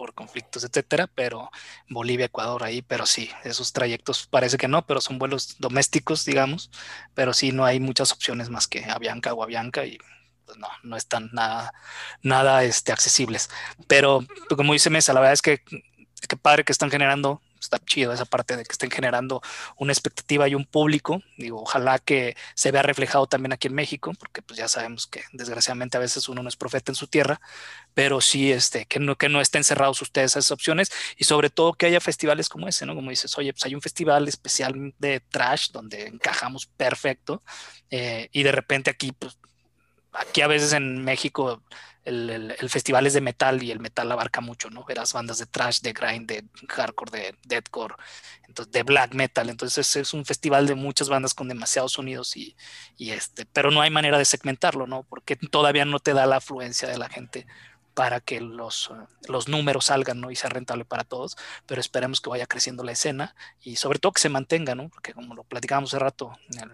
por conflictos, etcétera, pero Bolivia, Ecuador ahí, pero sí, esos trayectos parece que no, pero son vuelos domésticos, digamos, pero sí no hay muchas opciones más que Avianca o Avianca y pues no, no están nada, nada este, accesibles. Pero como dice Mesa, la verdad es que qué padre que están generando está chido esa parte de que estén generando una expectativa y un público. Digo, ojalá que se vea reflejado también aquí en México, porque pues ya sabemos que desgraciadamente a veces uno no es profeta en su tierra, pero sí este, que, no, que no estén cerrados ustedes a esas opciones y sobre todo que haya festivales como ese, ¿no? Como dices, oye, pues hay un festival especial de trash donde encajamos perfecto eh, y de repente aquí, pues aquí a veces en México el, festival es de metal y el metal abarca mucho, ¿no? Verás bandas de trash, de grind, de hardcore, de deathcore, entonces, de black metal. Entonces es un festival de muchas bandas con demasiados sonidos y, este, pero no hay manera de segmentarlo, ¿no? Porque todavía no te da la afluencia de la gente para que los, los números salgan ¿no? y sea rentable para todos, pero esperemos que vaya creciendo la escena y sobre todo que se mantenga, ¿no? porque como lo platicábamos hace rato el,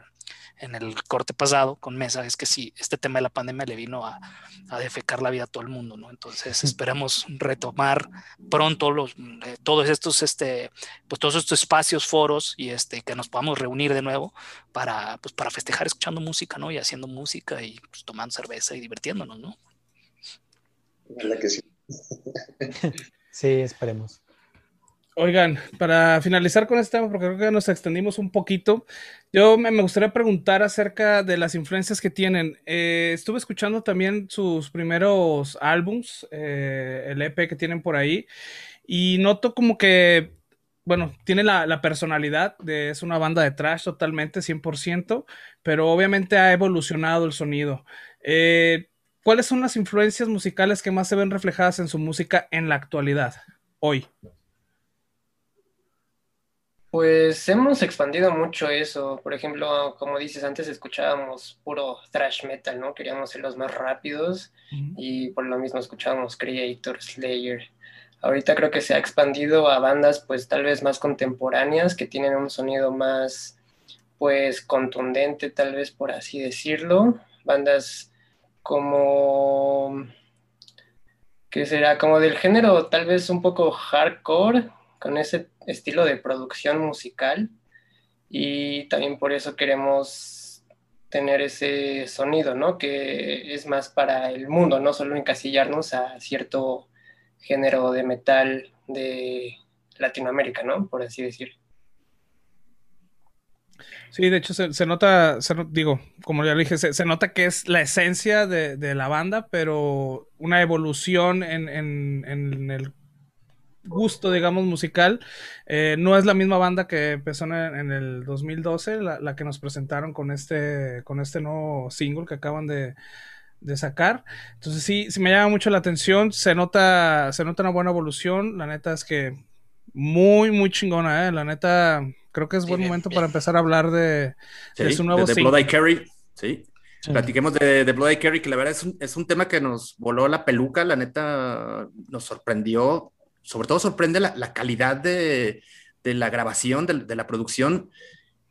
en el corte pasado con Mesa, es que sí, este tema de la pandemia le vino a, a defecar la vida a todo el mundo, ¿no? Entonces esperemos retomar pronto los, eh, todos estos, este, pues todos estos espacios, foros y este, que nos podamos reunir de nuevo para, pues, para festejar escuchando música, ¿no? Y haciendo música y pues, tomando cerveza y divirtiéndonos, ¿no? que sí. (laughs) sí, esperemos. Oigan, para finalizar con este tema, porque creo que nos extendimos un poquito, yo me, gustaría preguntar acerca de las influencias que tienen. Eh, estuve escuchando también sus primeros álbums, eh, el EP que tienen por ahí, y noto como que, bueno, tiene la, personalidad de, es una banda de trash totalmente, 100%, pero obviamente ha evolucionado el sonido. Eh, ¿Cuáles son las influencias musicales que más se ven reflejadas en su música en la actualidad, hoy? Pues hemos expandido mucho eso. Por ejemplo, como dices, antes escuchábamos puro thrash metal, ¿no? Queríamos ser los más rápidos y por lo mismo escuchábamos Creator, Slayer. Ahorita creo que se ha expandido a bandas pues tal vez más contemporáneas que tienen un sonido más pues contundente, tal vez por así decirlo. Bandas como que será como del género tal vez un poco hardcore, con ese estilo de producción musical y también por eso queremos tener ese sonido, ¿no? Que es más para el mundo, no solo encasillarnos a cierto género de metal de Latinoamérica, ¿no? Por así decir. Sí, de hecho se, nota, digo, como ya dije, se, nota que es la esencia de, la banda, pero una evolución en, en el gusto, digamos, musical. Eh, no es la misma banda que empezó en, el 2012, la, que nos presentaron con este, con este nuevo single que acaban de, sacar. Entonces sí, sí me llama mucho la atención. Se nota, se nota una buena evolución. La neta es que muy, muy chingona, ¿eh? La neta, creo que es buen momento para empezar a hablar de, su nuevo single. Blood I Carry, sí. Platiquemos de, de Blood I Carry, que la verdad es un, es un tema que nos voló la peluca, la neta nos sorprendió sobre todo sorprende la, calidad de, la grabación, de, la producción.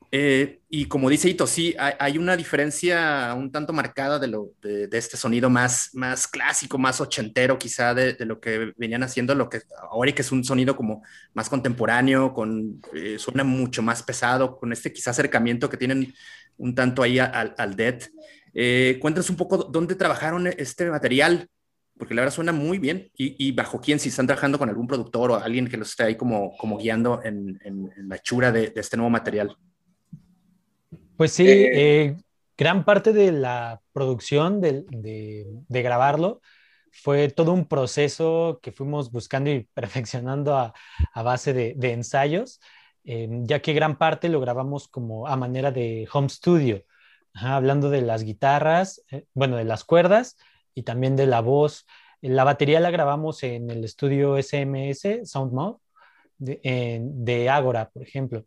Eh, y como dice Ito, sí, hay, una diferencia un tanto marcada de, lo, de, este sonido más, más clásico, más ochentero quizá de, lo que venían haciendo, lo que ahora que es un sonido como más contemporáneo, con, eh, suena mucho más pesado, con este quizá acercamiento que tienen un tanto ahí al, al Dead. Eh, cuéntanos un poco dónde trabajaron este material, porque la verdad suena muy bien. Y, bajo quién, si están trabajando con algún productor o alguien que los esté ahí como, como guiando en, la hechura de, este nuevo material. Pues sí, eh, eh, gran parte de la producción de, grabarlo fue todo un proceso que fuimos buscando y perfeccionando a, base de, ensayos, em, ya que gran parte lo grabamos como a manera de home studio, hablando de las guitarras, eh, bueno, de las cuerdas y también de la voz. La batería la grabamos en el estudio SMS, SoundMode, de, de Agora, por ejemplo.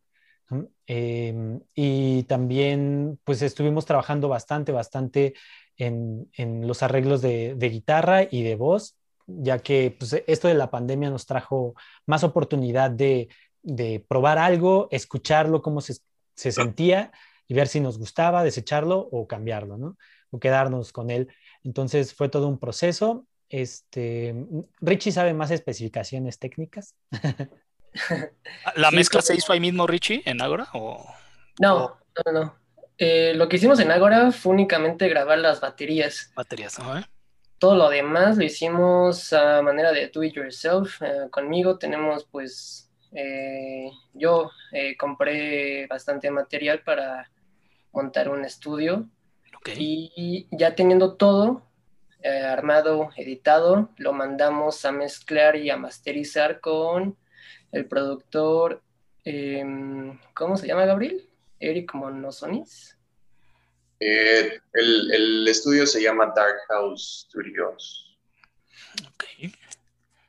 Em, y también, pues estuvimos trabajando bastante, bastante en, en los arreglos de, de, guitarra y de voz, ya que pues, esto de la pandemia nos trajo más oportunidad de, de probar algo, escucharlo, cómo se, se, sentía y ver si nos gustaba, desecharlo o cambiarlo, ¿no? O quedarnos con él. Entonces fue todo un proceso. Este, Richie sabe más especificaciones técnicas. (laughs) ¿La mezcla se hizo ahí mismo, Richie, en Agora? O, no, no, no. Eh, lo que hicimos en Agora fue únicamente grabar las baterías. Baterías, Todo lo demás lo hicimos a manera de do it yourself. Eh, conmigo tenemos, pues, eh, yo compré bastante material para montar un estudio. Y ya teniendo todo armado, editado, lo mandamos a mezclar y a masterizar con el productor, em, ¿cómo se llama Gabriel? Eric Monosonis. Eh, el, estudio se llama Dark House Studios.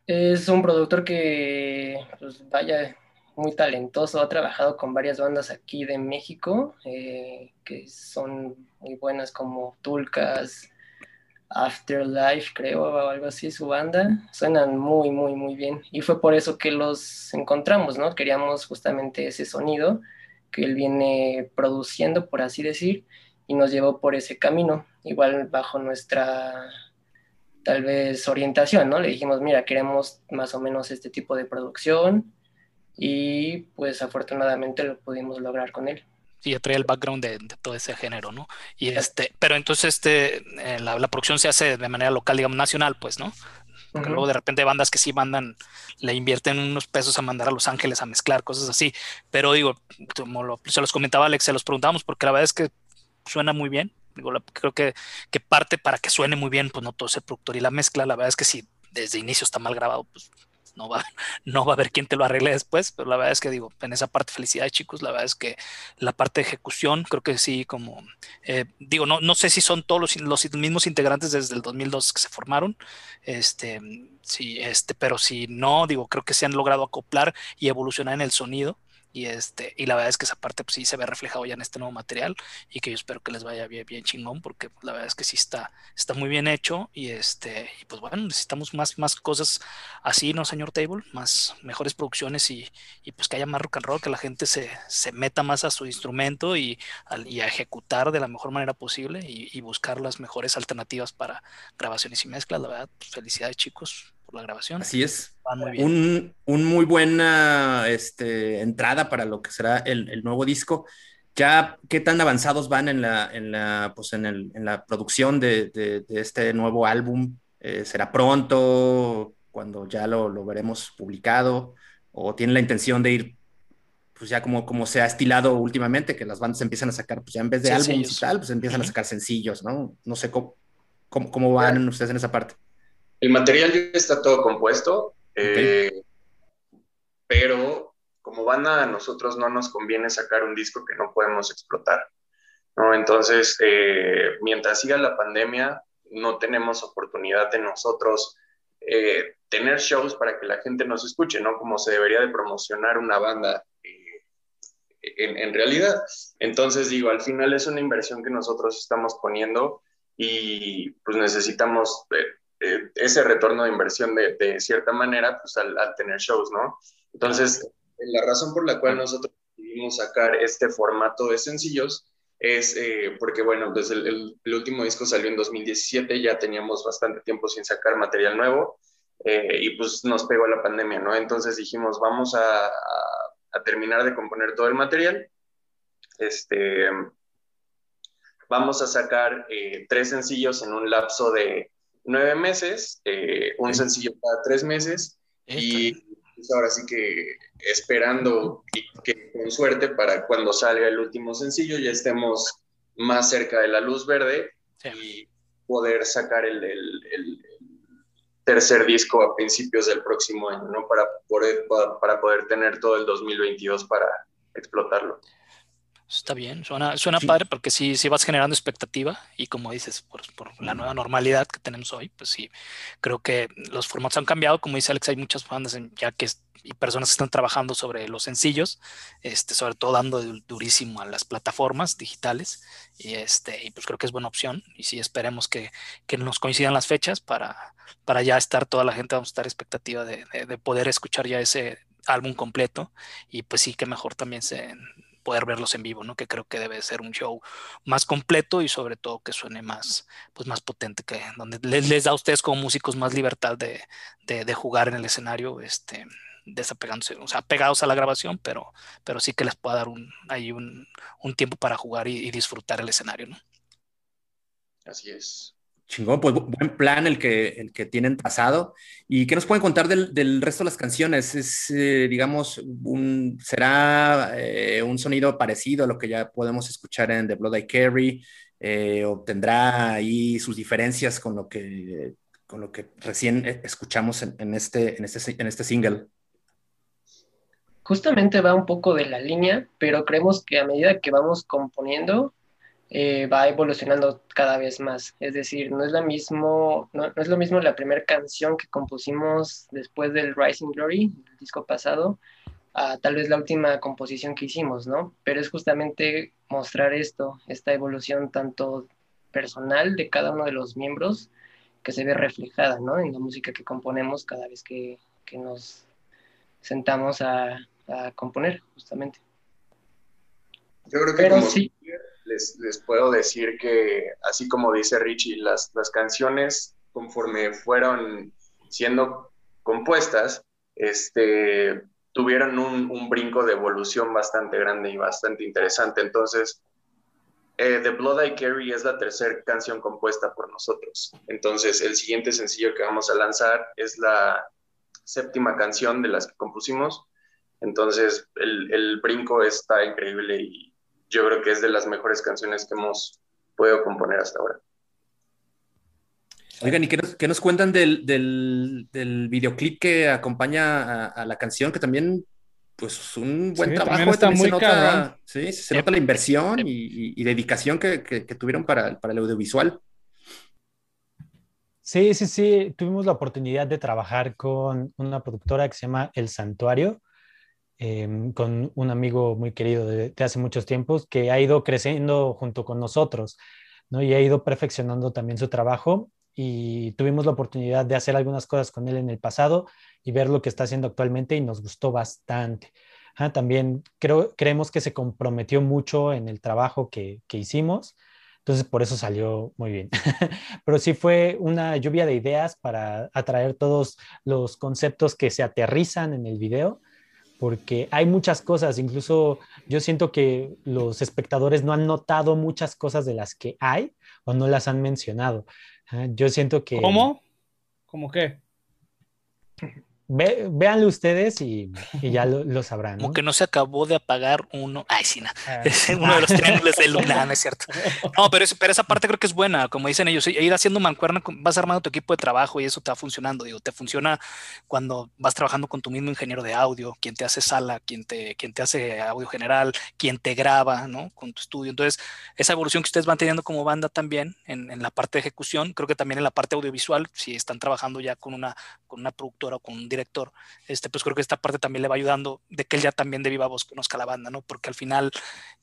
Es un productor que, pues vaya, muy talentoso, ha trabajado con varias bandas aquí de México, eh, que son muy buenas como Tulcas, Afterlife, creo, o algo así, su banda. Suenan muy, muy, muy bien. Y fue por eso que los encontramos, ¿no? Queríamos justamente ese sonido que él viene produciendo, por así decir, y nos llevó por ese camino, igual bajo nuestra tal vez orientación, ¿no? Le dijimos, mira, queremos más o menos este tipo de producción y pues afortunadamente lo pudimos lograr con él y ya traía el background de, todo ese género, ¿no? Y este, pero entonces este, eh, la, producción se hace de manera local, digamos, nacional, pues, ¿no? Porque luego de repente hay bandas que sí mandan, le invierten unos pesos a mandar a Los Ángeles a mezclar, cosas así. Pero digo, como se los comentaba Alex, se los preguntamos porque la verdad es que suena muy bien. Digo, creo que, que parte para que suene muy bien, pues no todo ese productor y la mezcla, la verdad es que si desde inicio está mal grabado, pues no va, (laughs) no va a haber quien te lo arregle después, pero la verdad es que digo, en esa parte, felicidades chicos, la verdad es que la parte de ejecución, creo que sí, como, eh, digo, no, no sé si son todos los, los, mismos integrantes desde el 2002 que se formaron, este, sí, este, pero si no, digo, creo que se han logrado acoplar y evolucionar en el sonido y, este, y la verdad es que esa parte pues, sí se ve reflejado ya en este nuevo material y que yo espero que les vaya bien, bien chingón porque la verdad es que sí está, está muy bien hecho y, este, y pues bueno, necesitamos más, más cosas así, ¿no, señor Table? Más, mejores producciones y, y pues que haya más rock and roll, que la gente se, se meta más a su instrumento y, y, a ejecutar de la mejor manera posible y, buscar las mejores alternativas para grabaciones y mezclas. La verdad, pues, felicidades chicos la grabación. Así es. Un, muy buena este, entrada para lo que será el, nuevo disco. Ya, ¿qué tan avanzados van en la, en la, pues en, la producción de, este nuevo álbum? Eh, ¿Será pronto, cuando ya lo, veremos publicado? ¿O tienen la intención de ir, pues ya como, como se ha estilado últimamente, que las bandas empiezan a sacar, pues ya en vez de álbumes y tal, pues empiezan a sacar sencillos, ¿no? No sé cómo, cómo, van ustedes en esa parte. El material ya está todo compuesto, eh, pero como banda a nosotros no nos conviene sacar un disco que no podemos explotar. ¿no? Entonces, eh, mientras siga la pandemia, no tenemos oportunidad de nosotros eh, tener shows para que la gente nos escuche, ¿no? Como se debería de promocionar una banda en, en, realidad. Entonces, digo, al final es una inversión que nosotros estamos poniendo y pues necesitamos eh, ese retorno de inversión de, cierta manera, pues al, tener shows, ¿no? Entonces, la razón por la cual nosotros decidimos sacar este formato de sencillos es eh, porque, bueno, desde el, último disco salió en 2017, ya teníamos bastante tiempo sin sacar material nuevo eh, y pues nos pegó la pandemia, ¿no? Entonces dijimos, vamos a, terminar de componer todo el material. Este, vamos a sacar tres sencillos en un lapso de nueve meses, eh, un sencillo cada tres meses y pues ahora sí que esperando que, con suerte para cuando salga el último sencillo ya estemos más cerca de la luz verde y poder sacar el, tercer disco a principios del próximo año, ¿no? Para poder, para poder tener todo el 2022 para explotarlo. Está bien, suena, suena padre porque sí, sí vas generando expectativa y como dices, por, por, la nueva normalidad que tenemos hoy, pues sí, creo que los formatos han cambiado. Como dice Alex, hay muchas bandas ya que y personas que están trabajando sobre los sencillos, este, sobre todo dando durísimo a las plataformas digitales y, este, y pues creo que es buena opción y sí esperemos que, que nos coincidan las fechas para, para ya estar toda la gente, vamos a estar expectativa de, de, de poder escuchar ya ese álbum completo y pues sí que mejor también se poder verlos en vivo, ¿no? Que creo que debe ser un show más completo y sobre todo que suene más, pues más potente, que donde les, da a ustedes como músicos más libertad de, de, jugar en el escenario, este, desapegándose, o sea, pegados a la grabación, pero, pero sí que les pueda dar un, ahí un, un tiempo para jugar y, y disfrutar el escenario, ¿no? Así es. Chingón, pues buen plan el que, el que tienen trazado. ¿Y qué nos pueden contar del, del resto de las canciones? Es, eh, digamos, un, ¿será eh, un sonido parecido a lo que ya podemos escuchar en The Blood I Carry? Eh, ¿O tendrá ahí sus diferencias con lo que, con lo que recién escuchamos en, en, este, en, este, en este single? Justamente va un poco de la línea, pero creemos que a medida que vamos componiendo, eh, va evolucionando cada vez más. Es decir, no es, la mismo, no, es lo mismo la primera canción que compusimos después del Rising Glory, el disco pasado, a tal vez la última composición que hicimos, ¿no? Pero es justamente mostrar esto, esta evolución tanto personal de cada uno de los miembros que se ve reflejada, ¿no? En la música que componemos cada vez que, que nos sentamos a, a, componer, justamente. Yo creo que Pero sí les, puedo decir que, así como dice Richie, las, las canciones, conforme fueron siendo compuestas, este, tuvieron un, brinco de evolución bastante grande y bastante interesante. Entonces, eh, The Blood I Carry es la tercera canción compuesta por nosotros. Entonces, el siguiente sencillo que vamos a lanzar es la séptima canción de las que compusimos. Entonces, el, el brinco está increíble y yo creo que es de las mejores canciones que hemos podido componer hasta ahora. Oigan, ¿y qué nos, cuentan del, del, videoclip que acompaña a, la canción? Que también, pues, un buen trabajo. Está muy se, nota, sí, se nota la inversión y, dedicación que, tuvieron para, para el audiovisual. Sí, sí, sí. Tuvimos la oportunidad de trabajar con una productora que se llama El Santuario Em, con un amigo muy querido de, hace muchos tiempos que ha ido creciendo junto con nosotros, ¿no? Y ha ido perfeccionando también su trabajo y tuvimos la oportunidad de hacer algunas cosas con él en el pasado y ver lo que está haciendo actualmente y nos gustó bastante. Ah, también creo, creemos que se comprometió mucho en el trabajo que, que hicimos, entonces por eso salió muy bien. (laughs) Pero sí fue una lluvia de ideas para atraer todos los conceptos que se aterrizan en el video porque hay muchas cosas, incluso yo siento que los espectadores no han notado muchas cosas de las que hay o no las han mencionado. Ah, yo siento que... ¿Cómo? ¿Cómo qué? Ve, véanlo ustedes y, ya lo, sabrán. Como que no se acabó de apagar uno. Ay, sí, no. Ah. (laughs) Es uno de los triángulos de Luna, no es cierto. No, pero, pero esa parte creo que es buena. Como dicen ellos, ir haciendo mancuerna, vas armando tu equipo de trabajo y eso te va funcionando. Digo, te funciona cuando vas trabajando con tu mismo ingeniero de audio, quien te hace sala, quien te, quien te hace audio general, quien te graba, ¿no? Con tu estudio. Entonces, esa evolución que ustedes van teniendo como banda también en, en la parte de ejecución, creo que también en la parte audiovisual, si están trabajando ya con una, con una productora o con un director director, este, pues creo que esta parte también le va ayudando de que él ya también de viva voz conozca la banda, ¿no? Porque al final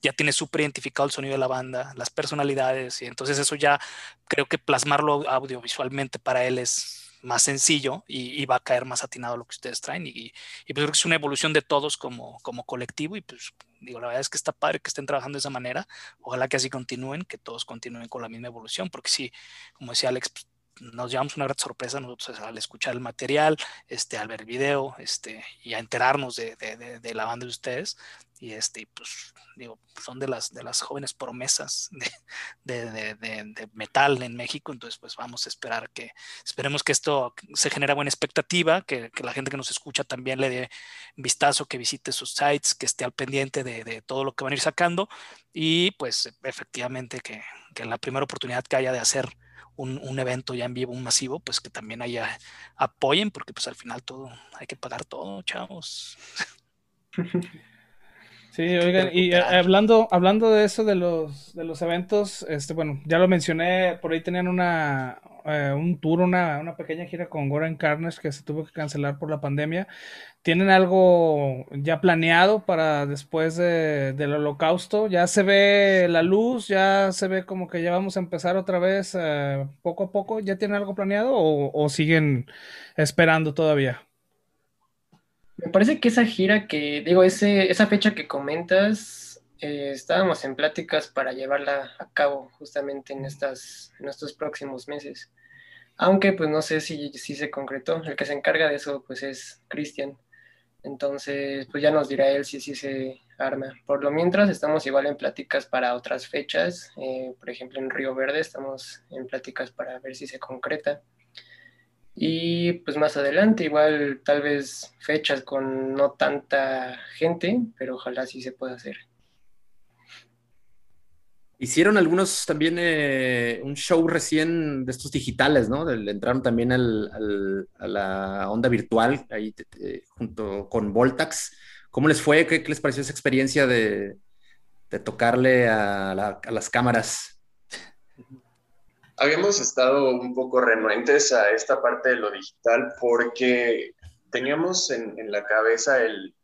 ya tiene súper identificado el sonido de la banda, las personalidades, y entonces eso ya creo que plasmarlo audiovisualmente para él es más sencillo y, va a caer más atinado lo que ustedes traen y, y, pues creo que es una evolución de todos como, como colectivo y pues digo, la verdad es que está padre que estén trabajando de esa manera, ojalá que así continúen, que todos continúen con la misma evolución, porque sí, como decía Alex, pues, nos llevamos una gran sorpresa nosotros al escuchar el material, este, al ver el video, este, y a enterarnos de, de, de, la banda de ustedes. Y este, pues, digo, son de las, de las jóvenes promesas (laughs) de, metal en México. Entonces, pues vamos a esperar que, esperemos que esto se genere buena expectativa, que, que la gente que nos escucha también le dé un vistazo, que visite sus sites, que esté al pendiente de, todo lo que van a ir sacando. Y pues efectivamente que, que la primera oportunidad que haya de hacer un, evento ya en vivo, un masivo, pues que también haya, apoyen, porque pues al final todo, hay que pagar todo, chavos. (laughs) Sí, oigan, y eh, hablando, hablando de eso de los, de los eventos, este, bueno, ya lo mencioné, por ahí tenían una, eh, un tour, una, una, pequeña gira con Goran Carnage que se tuvo que cancelar por la pandemia. ¿Tienen algo ya planeado para después de, del holocausto? ¿Ya se ve la luz? ¿Ya se ve como que ya vamos a empezar otra vez eh, poco a poco? ¿Ya tienen algo planeado o siguen esperando todavía? Me parece que esa gira que, digo, ese, esa fecha que comentas, eh, estábamos en pláticas para llevarla a cabo justamente en, estas, en estos próximos meses. Aunque pues no sé si, si se concretó. El que se encarga de eso pues es Cristian. Entonces pues ya nos dirá él si sí se arma. Por lo mientras estamos igual en pláticas para otras fechas. Eh, por ejemplo en Río Verde estamos en pláticas para ver si se concreta. Y pues más adelante, igual tal vez fechas con no tanta gente, pero ojalá sí se pueda hacer. Hicieron algunos también eh, un show recién de estos digitales, ¿no? entraron también al, a la onda virtual ahí junto con Voltax. ¿Cómo les fue? ¿Qué, les pareció esa experiencia de, de tocarle a las cámaras? Habíamos estado un poco renuentes a esta parte de lo digital porque teníamos en, la cabeza el,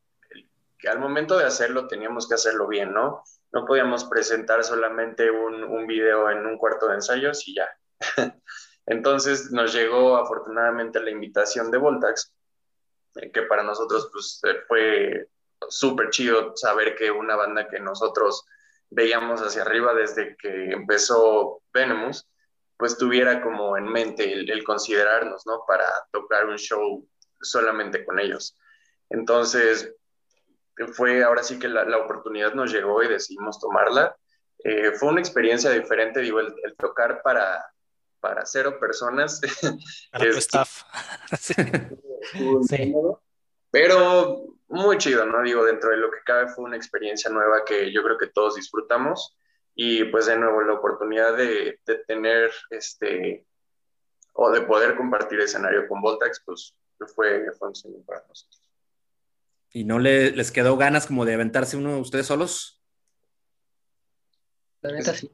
que al momento de hacerlo teníamos que hacerlo bien, ¿no? No podíamos presentar solamente un, un video en un cuarto de ensayos y ya. (laughs) Entonces nos llegó afortunadamente la invitación de Voltax, eh, que para nosotros pues, eh, fue súper chido saber que una banda que nosotros veíamos hacia arriba desde que empezó Venomous, pues tuviera como en mente el, considerarnos, ¿no? Para tocar un show solamente con ellos. Entonces, fue ahora sí que la, oportunidad nos llegó y decidimos tomarla. Eh, fue una experiencia diferente, digo, el, tocar para, para cero personas. Para tu (laughs) staff. (laughs) sí. Pero muy chido, ¿no? Digo, dentro de lo que cabe fue una experiencia nueva que yo creo que todos disfrutamos y pues de nuevo la oportunidad de, tener este o de poder compartir escenario con Voltax, pues fue, fue un sueño para nosotros. ¿Y no les quedó ganas como de aventarse uno de ustedes solos? La neta sí.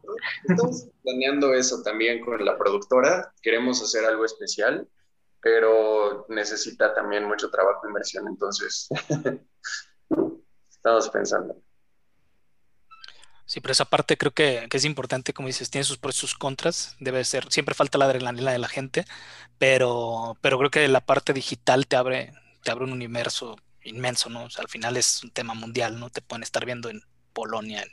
Estamos planeando eso también con la productora. Queremos hacer algo especial, pero necesita también mucho trabajo e inversión. Entonces, (laughs) estamos pensando. Sí, pero esa parte creo que, es importante, como dices, tiene sus pros y sus contras, debe ser, siempre falta la adrenalina de la gente, pero, pero creo que la parte digital te abre, te abre un universo inmenso, ¿no? Al final es un tema mundial, ¿no? Te pueden estar viendo en Polonia, en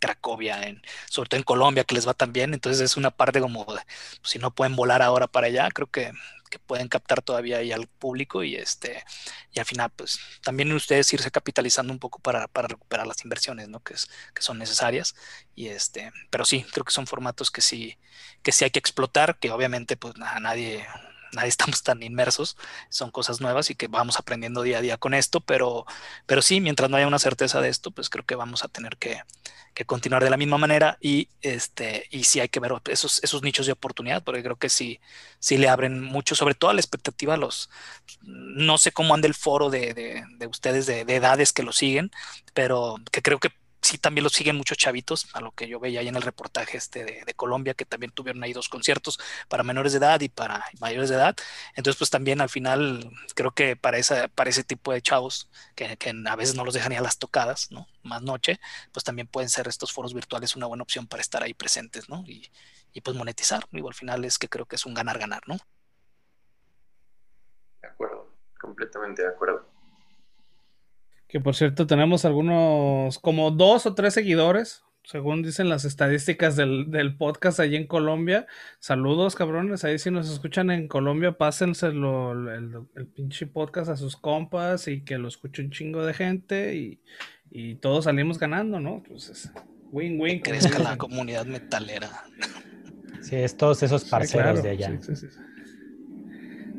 Cracovia, en, sobre todo en Colombia, que les va tan bien, entonces es una parte como, pues, si no pueden volar ahora para allá, creo que que pueden captar todavía ahí al público y este y al final pues también ustedes irse capitalizando un poco para, para recuperar las inversiones ¿no? que, es, que son necesarias y este pero sí creo que son formatos que sí que sí hay que explotar que obviamente pues a nadie nadie estamos tan inmersos, son cosas nuevas y que vamos aprendiendo día a día con esto, pero, pero sí, mientras no haya una certeza de esto, pues creo que vamos a tener que, que continuar de la misma manera y, este, y sí hay que ver esos, esos nichos de oportunidad, porque creo que sí, sí le abren mucho, sobre todo a la expectativa los, no sé cómo anda el foro de, de, de ustedes de, de edades que lo siguen, pero que creo que sí también lo siguen muchos chavitos, a lo que yo veía ahí en el reportaje este de, Colombia, que también tuvieron ahí dos conciertos para menores de edad y para mayores de edad. Entonces, pues también al final creo que para, esa, para ese tipo de chavos, que, a veces no los dejan ni a las tocadas, ¿no? Más noche, pues también pueden ser estos foros virtuales una buena opción para estar ahí presentes, ¿no? Y, pues monetizar, digo, al final es que creo que es un ganar-ganar, ¿no? De acuerdo, completamente de acuerdo. Que por cierto, tenemos algunos, como dos o tres seguidores, según dicen las estadísticas del, podcast allí en Colombia. Saludos, cabrones. Ahí si nos escuchan en Colombia, pásenselo el, el, pinche podcast a sus compas y que lo escuche un chingo de gente y, todos salimos ganando, ¿no? Pues win-win. Que crezca la comunidad metalera. Sí, es todos esos parceros de allá.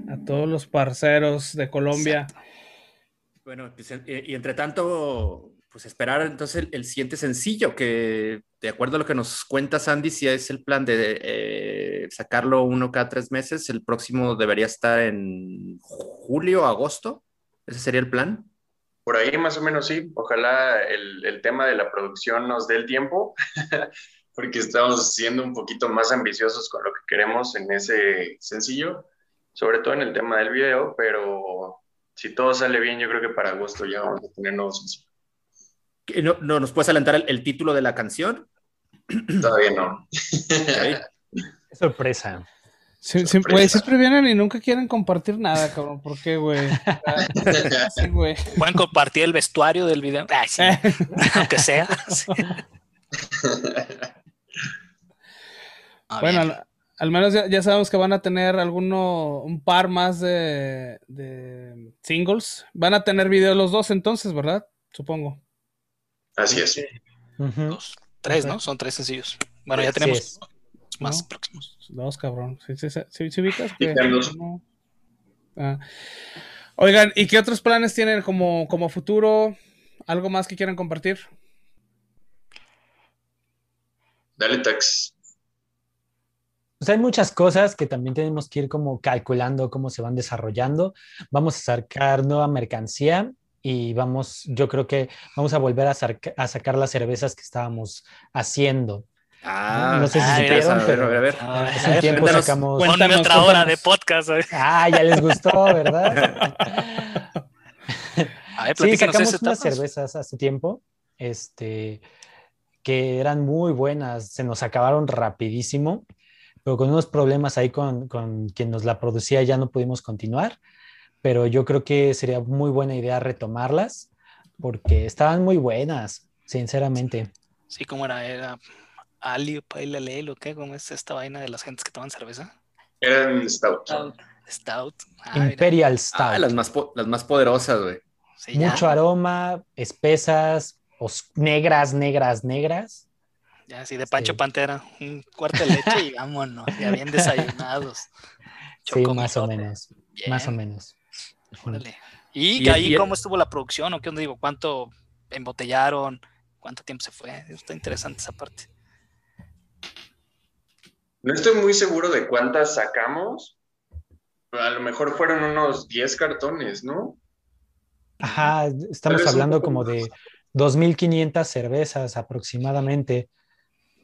a todos los parceros de Colombia. Bueno, pues, eh, y entre tanto, pues esperar entonces el, siguiente sencillo, que de acuerdo a lo que nos cuenta Sandy, si es el plan de eh, sacarlo uno cada tres meses. El próximo debería estar en julio, agosto. ¿Ese sería el plan? Por ahí más o menos sí. Ojalá el, el tema de la producción nos dé el tiempo, (laughs) porque estamos siendo un poquito más ambiciosos con lo que queremos en ese sencillo, sobre todo en el tema del video, pero si todo sale bien, yo creo que para agosto ya vamos a tener nuevos sencillos. ¿No, no nos puedes adelantar el, título de la canción? Todavía no. Sorpresa. Sí, güey, siempre vienen y nunca quieren compartir nada, cabrón. ¿Por qué, güey? (laughs) Pueden compartir el vestuario del video. sí. (laughs) Aunque sea. (laughs) bueno, al, menos ya, sabemos que van a tener alguno, un par más de, singles. Van a tener video los dos entonces, ¿verdad? Supongo. Así es. Dos, tres, ¿no? Son tres sencillos. Bueno, ya tenemos más próximos. Dos, cabrón. ¿Sí, sí, sí, ubicas? Ah. Oigan, ¿y qué otros planes tienen como, como futuro? ¿Algo más que quieran compartir? Dale, Tax. Pues hay muchas cosas que también tenemos que ir como calculando cómo se van desarrollando. Vamos a sacar nueva mercancía y vamos, yo creo que vamos a volver a, a sacar las cervezas que estábamos haciendo. Ah, no sé si ah, supieron, pero a ver, hace un tiempo sacamos. Cuéntame otra hora de podcast. Ah, ya les gustó, ¿verdad? (laughs) sí, sacamos unas cervezas hace tiempo, este, que eran muy buenas, se nos acabaron rapidísimo, pero con unos problemas ahí con, con quien nos la producía ya no pudimos continuar, pero yo creo que sería muy buena idea retomarlas, porque estaban muy buenas, sinceramente. Sí, como era, era Ali, Pailale, lo que, ¿cómo es esta vaina de las gentes que toman cerveza? Eran Stout. Stout. Ah, Imperial Stout. Ah, las, más las más poderosas, güey. Mucho aroma, espesas, negras, negras, negras. Ya, sí, de Pancho Pantera. Un cuarto de leche y (laughs) vámonos, ya bien desayunados. sí, más o menos. Más o menos. ¿Y, ¿Y ahí cómo estuvo la producción? ¿O qué onda digo? ¿Cuánto embotellaron? ¿Cuánto tiempo se fue? Está interesante esa parte. No estoy muy seguro de cuántas sacamos. A lo mejor fueron unos 10 cartones, ¿no? Ajá, estamos hablando como de 2.500 cervezas aproximadamente.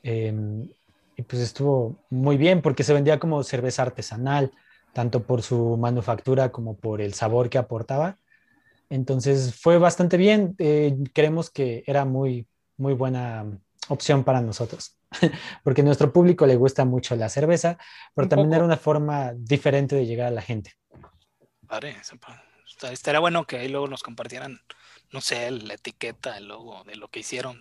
Em, y pues estuvo muy bien porque se vendía como cerveza artesanal, tanto por su manufactura como por el sabor que aportaba. Entonces fue bastante bien. Eh, creemos que era muy, muy buena opción para nosotros, (laughs) porque a nuestro público le gusta mucho la cerveza, pero también era una forma diferente de llegar a la gente. Vale, estaría bueno que ahí luego nos compartieran, no sé, la etiqueta, el logo de lo que hicieron.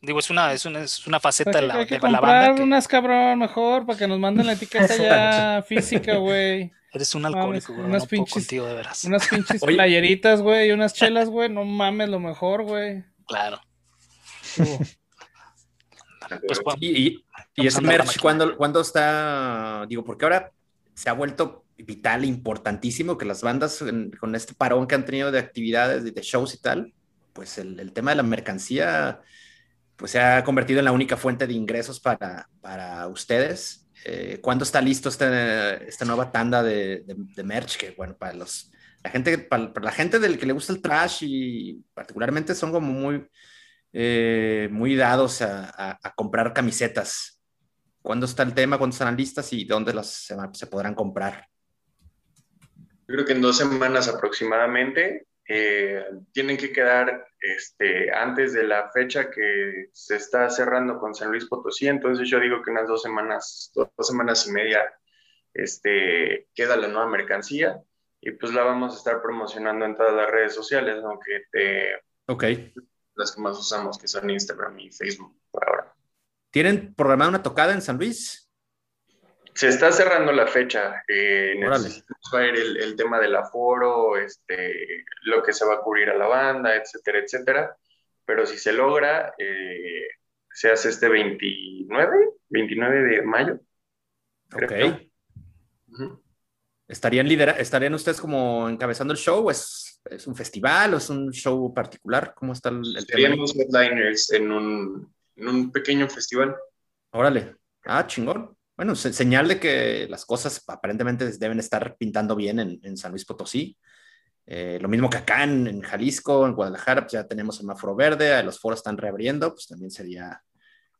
digo, es una, es una, es una faceta de la, hay que de la banda. unas cabrón mejor para que nos manden la (laughs) etiqueta ya física, güey. (laughs) Eres un alcohólico, güey. Unas pinches, contigo, de veras. Unas pinches (laughs) playeritas, güey, y unas chelas, güey. No mames, lo mejor, güey. Claro. Pues, y, ese merch, ¿cuándo, está? Digo, porque ahora se ha vuelto vital, importantísimo que las bandas con este parón que han tenido de actividades, de, shows y tal, pues el, tema de la mercancía pues se ha convertido en la única fuente de ingresos para, para ustedes. Eh, ¿Cuándo está listo este, esta nueva tanda de, merch? Que bueno, para los la gente, para, la gente del que le gusta el trash y particularmente son como muy, eh, muy dados a, comprar camisetas. ¿Cuándo está el tema? ¿Cuándo están listas y dónde las se, podrán comprar? Yo creo que en dos semanas aproximadamente eh, tienen que quedar este, antes de la fecha que se está cerrando con San Luis Potosí. Entonces yo digo que unas dos semanas, dos, semanas y media este, queda la nueva mercancía y pues la vamos a estar promocionando en todas las redes sociales, aunque te... Ok las que más usamos, que son Instagram y Facebook por ahora. ¿Tienen programada una tocada en San Luis? Se está cerrando la fecha. Eh, necesitamos ver el, el, tema del aforo, este, lo que se va a cubrir a la banda, etcétera, etcétera. Pero si se logra, eh, se hace este 29, 29 de mayo. Ok. ¿Estarían, lidera ¿Estarían ustedes como encabezando el show? ¿Es, ¿Es un festival o es un show particular? ¿Cómo está el, el headliners en un, en un pequeño festival. Órale. Ah, chingón. Bueno, señal de que las cosas aparentemente deben estar pintando bien en, San Luis Potosí. Eh, lo mismo que acá en, Jalisco, en Guadalajara, pues ya tenemos semáforo verde, los foros están reabriendo, pues también sería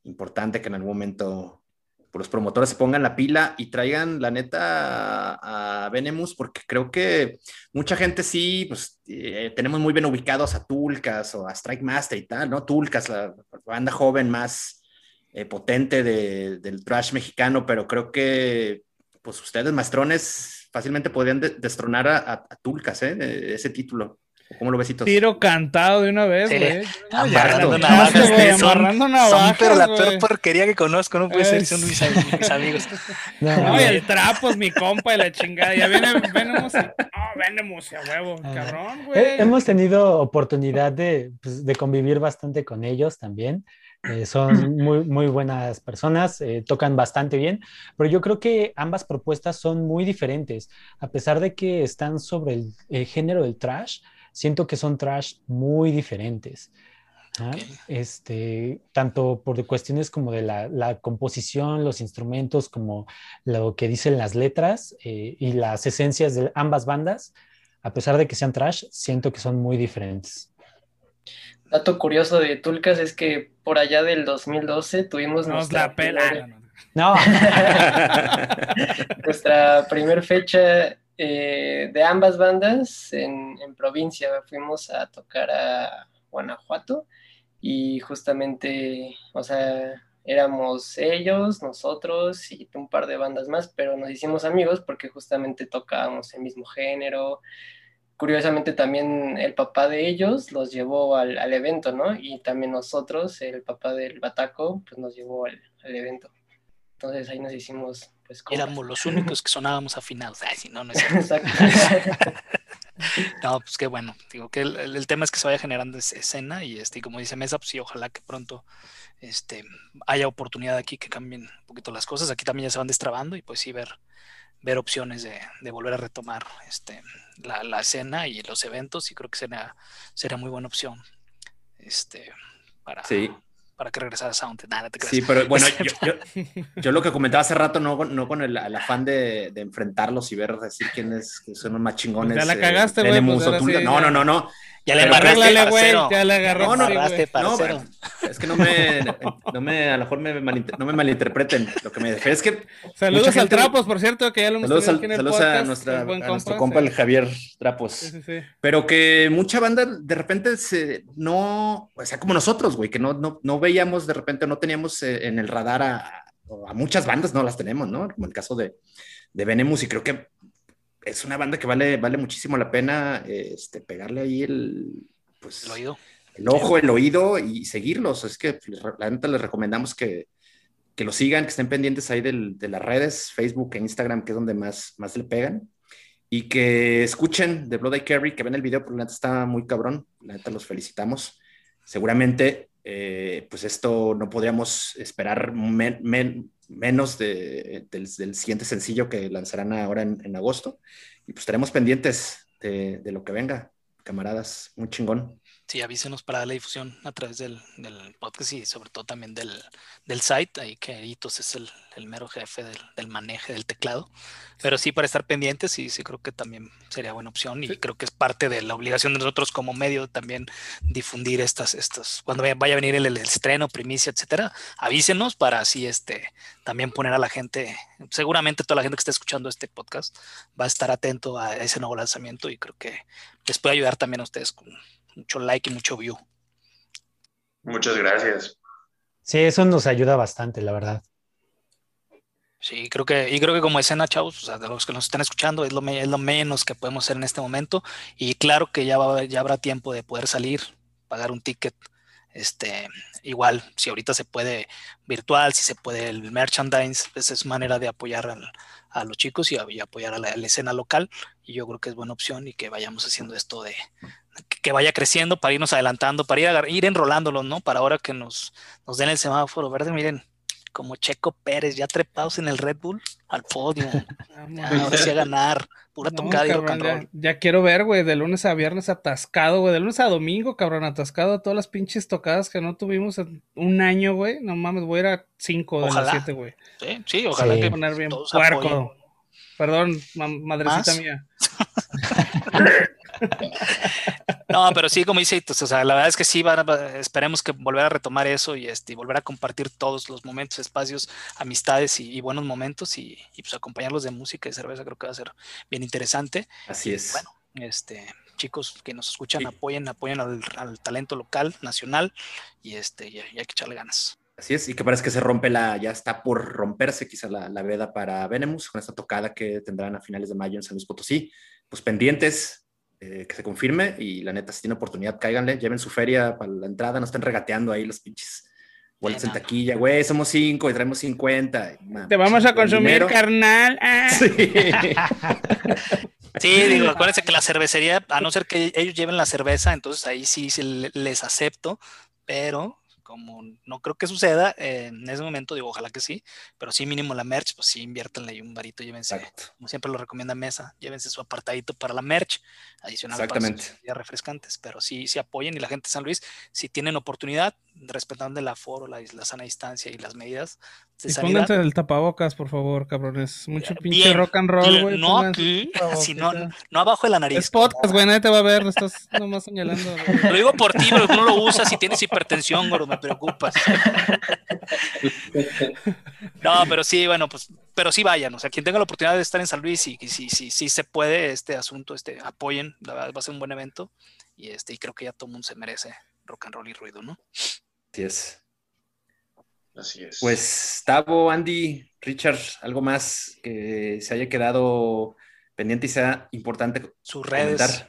importante que en algún momento pues, los promotores se pongan la pila y traigan la neta a, Venemus, porque creo que mucha gente sí, pues eh, tenemos muy bien ubicados a Tulcas o a Strike Master y tal, ¿no? Tulcas, la banda joven más eh, potente del trash mexicano, pero creo que pues ustedes, maestrones, fácilmente podrían destronar a, Tulcas, ¿eh? Ese título. ¿Cómo lo besitos? Tiro cantado de una vez, güey. Amarrando navajas. Son, pero la peor porquería que conozco, no puede ser, son mis, amigos. (laughs) No, el trapos, mi compa y la chingada. Ya viene, venimos, no, venimos a huevo, ah. cabrón, güey. Hemos tenido oportunidad de, pues, de convivir bastante con ellos también. Eh, son muy, muy buenas personas, eh, tocan bastante bien, pero yo creo que ambas propuestas son muy diferentes. A pesar de que están sobre el, género del trash, siento que son trash muy diferentes. ¿ah? Este, tanto por cuestiones como de la, composición, los instrumentos, como lo que dicen las letras eh, y las esencias de ambas bandas, a pesar de que sean trash, siento que son muy diferentes. Dato curioso de Tulcas es que por allá del 2012 tuvimos nuestra la No. (laughs) nuestra primer fecha eh, de ambas bandas en, provincia. Fuimos a tocar a Guanajuato y justamente, o sea, éramos ellos, nosotros y un par de bandas más, pero nos hicimos amigos porque justamente tocábamos el mismo género, curiosamente también el papá de ellos los llevó al, evento, ¿no? Y también nosotros, el papá del Bataco, pues nos llevó al, evento. Entonces ahí nos hicimos, pues... Éramos los únicos que sonábamos afinados. Ay, si no, no es (laughs) Exacto. (laughs) no, pues qué bueno. Digo que el, tema es que se vaya generando escena y este, como dice Mesa, pues sí, ojalá que pronto este, haya oportunidad aquí que cambien un poquito las cosas. Aquí también ya se van destrabando y pues sí ver ver opciones de, de volver a retomar este, la, la, escena y los eventos y creo que sería, sería muy buena opción este, para, sí. para que regresara Sound. Nada, te Sí, pero bueno, (laughs) yo, yo, lo que comentaba hace rato, no, no con el, afán de, de, enfrentarlos y ver, decir quiénes son los más chingones. ya la eh, cagaste, güey. Pues no, no, no, no. Ya le embarraste, güey. Ya le agarró. No, no, no, (laughs) es que no me, no me, a lo mejor me no me malinterpreten. Lo que me refiero es que. Saludos al Trapos, por cierto, que ya lo hemos Saludos, al, saludos a, nuestra, a nuestro compa, el Javier Trapos. Sí, sí, Pero que mucha banda de repente se, no, o sea, como nosotros, güey, que no, no, no veíamos de repente, no teníamos eh, en el radar a, a muchas bandas, no las tenemos, ¿no? Como el caso de, de Venemus, y creo que es una banda que vale, vale muchísimo la pena este, pegarle ahí el, pues, el oído. El ojo, el oído y seguirlos. Es que la neta les recomendamos que, que lo sigan, que estén pendientes ahí del, de las redes, Facebook e Instagram, que es donde más, más le pegan. Y que escuchen de Blood I Carry, que ven el video, porque la neta está muy cabrón. La neta los felicitamos. Seguramente, eh, pues esto no podríamos esperar menos de, del, siguiente sencillo que lanzarán ahora en, agosto. Y pues estaremos pendientes de, de, lo que venga, camaradas, muy chingón. Sí, avísenos para la difusión a través del, del podcast y sobre todo también del, del site, ahí que Itos es el, el mero jefe del, del, manejo del teclado. Pero sí, para estar pendientes, sí, sí creo que también sería buena opción y creo que es parte de la obligación de nosotros como medio también difundir estas, estas, cuando vaya a venir el, el estreno, primicia, etcétera, avísenos para así este, también poner a la gente, seguramente toda la gente que está escuchando este podcast va a estar atento a ese nuevo lanzamiento y creo que les puede ayudar también a ustedes con mucho like y mucho view. Muchas gracias. Sí, eso nos ayuda bastante, la verdad. Sí, creo que, y creo que como escena, chavos, o sea, de los que nos están escuchando, es lo, es lo menos que podemos hacer en este momento. Y claro que ya, va, ya habrá tiempo de poder salir, pagar un ticket. Este, igual, si ahorita se puede virtual, si se puede el merchandise, pues es manera de apoyar a los chicos y, apoyar a la, escena local. Y yo creo que es buena opción y que vayamos haciendo esto de, que vaya creciendo para irnos adelantando, para ir, ir enrolándolos, ¿no? Para ahora que nos, nos den el semáforo verde, miren, como Checo Pérez, ya trepados en el Red Bull al podio. (laughs) Ahora sí a ganar, pura tocada y and roll. Ya, quiero ver, güey, de lunes a viernes atascado, güey, de lunes a domingo, cabrón, atascado todas las pinches tocadas que no tuvimos en un año, güey. No mames, voy a ir a cinco de las siete, güey. Sí, sí, ojalá que poner bien puerco. Perdón, madrecita mía. (laughs) (laughs) (laughs) no, pero sí, como dice, o sea, la verdad es que sí, esperemos que volver a retomar eso y, este, volver a compartir todos los momentos, espacios, amistades y, buenos momentos y, pues acompañarlos de música y cerveza, creo que va a ser bien interesante. Así es. Bueno, este, chicos que nos escuchan, apoyen, apoyen al, talento local, nacional y, este, y hay que echarle ganas. Así es, y que parece que se rompe la, ya está por romperse quizá la, la, veda para Venemus con esta tocada que tendrán a finales de mayo en San Luis Potosí. Pues pendientes, eh, que se confirme y la neta, si tiene oportunidad, cáiganle, lleven su feria para la entrada, no estén regateando ahí los pinches vueltas en taquilla, güey, somos cinco y traemos 50. Te vamos a consumir, carnal. Ah. (laughs) Sí. sí, digo, acuérdense que la cervecería, a no ser que ellos lleven la cerveza, entonces ahí sí les acepto, pero como no creo que suceda, eh, en ese momento digo, ojalá que sí, pero sí mínimo la merch, pues sí inviértanle ahí un varito, llévense, como siempre lo recomienda Mesa, llévense su apartadito para la merch, adicional Exactamente. para sus refrescantes, pero sí, sí apoyen y la gente de San Luis, si tienen oportunidad, respetando el aforo, la, la sana distancia y las medidas y pónganse el tapabocas, por favor, cabrones. Mucho pinche rock and roll, güey. No aquí, sino, no abajo de la nariz. Es podcast, güey, nadie te va a ver, estás nomás señalando. Lo digo por ti, pero tú no lo usas y tienes hipertensión, güey, me preocupas. (laughs) No, pero sí, bueno, pues, pero sí vayan, o sea, quien tenga la oportunidad de estar en San Luis y si sí, sí, se puede este asunto, este, apoyen, la verdad va a ser un buen evento y este, y creo que ya todo el mundo se merece rock and roll y ruido, ¿no? Así es. Así es. Pues Tavo, Andy, Richard, algo más que se haya quedado pendiente y sea importante. Sus redes.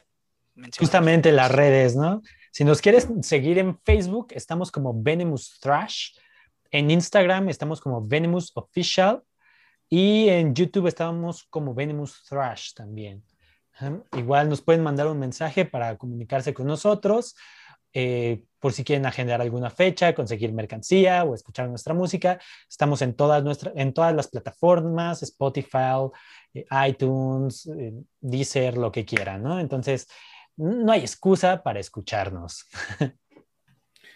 Justamente las redes, ¿no? Si nos quieres seguir en Facebook, estamos como Venemus Thrash. En Instagram estamos como Venemus Official. Y en YouTube estamos como Venemus Thrash también. Igual nos pueden mandar un mensaje para comunicarse con nosotros. Eh, por si quieren agendar alguna fecha, conseguir mercancía o escuchar nuestra música. Estamos en todas, nuestras, en todas las plataformas, Spotify, eh, iTunes, eh, Deezer, lo que quieran, ¿no? Entonces, no hay excusa para escucharnos.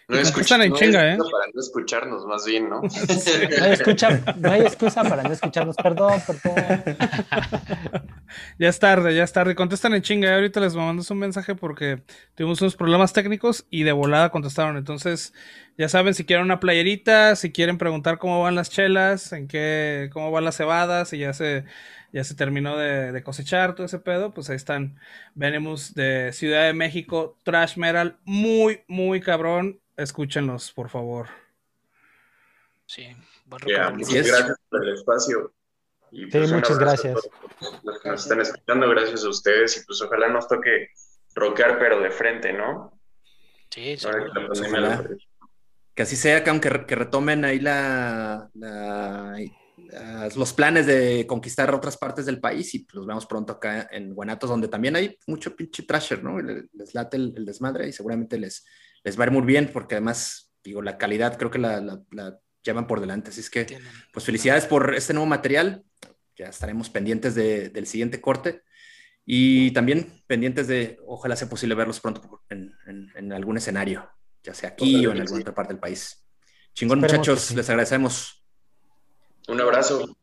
No, escuchan en chinga, ¿eh? Para no escucharnos, más bien, ¿no? (laughs) No, hay no hay excusa para no escucharnos, perdón, perdón. (laughs) Ya es tarde, ya es tarde. Contestan en chinga. Ahorita les mandamos un mensaje porque tuvimos unos problemas técnicos y de volada contestaron. Entonces, ya saben, si quieren una playerita, si quieren preguntar cómo van las chelas, en qué, cómo van las cebadas, si ya se, ya se terminó de, de cosechar todo ese pedo, pues ahí están. Venimos de Ciudad de México, Trash Metal, muy, muy cabrón escúchenlos, por favor. Sí, bueno, muchas gracias por el espacio. Y pues, muchas gracias. Los que nos están escuchando, gracias a ustedes y pues ojalá nos toque rockear pero de frente, ¿no? Sí, sí. Que así sea, que aunque que retomen ahí la, los planes de conquistar otras partes del país y pues los vemos pronto acá en Guanatos, donde también hay mucho pinche trasher, ¿no? Les, late el, desmadre y seguramente les, les va a ir muy bien porque además, digo, la calidad creo que la, la, llevan por delante. Así es que, pues felicidades por este nuevo material. Ya estaremos pendientes del siguiente corte y también pendientes de, ojalá sea posible verlos pronto en, en, algún escenario, ya sea aquí o en alguna otra parte del país. Chingón, muchachos, les agradecemos. Un abrazo.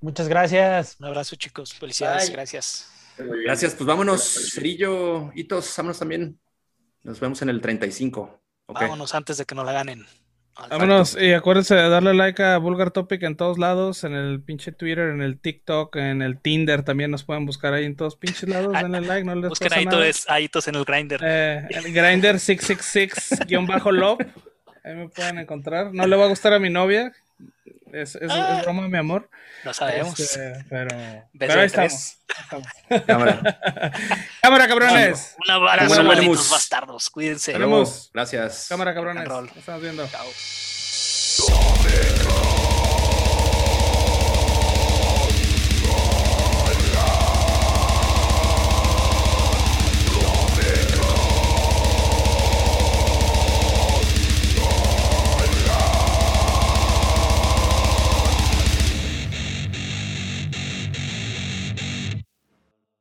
Muchas gracias. Un abrazo, chicos. Felicidades, gracias. Gracias, pues vámonos, Cerillo, Hitos, vámonos también. Nos vemos en el 35. Vámonos antes de que nos la ganen. Vámonos y acuérdense de darle like a Vulgar Topic en todos lados, en el pinche Twitter, en el TikTok, en el Tinder también nos pueden buscar ahí en todos pinches lados, denle like, no les Busquen pasa nada. Aitos en el Grinder. Eh, el Grinder 666-love, ahí me pueden encontrar. No le va a gustar a mi novia, es, es, ah. es broma, mi amor. Lo sabemos. Este, pero, pero ahí estamos. Cámara. (laughs) Cámara, cabrones. Un abrazo, malditos bastardos. Cuídense. Gracias. Cámara, cabrones. Estamos viendo. Chao.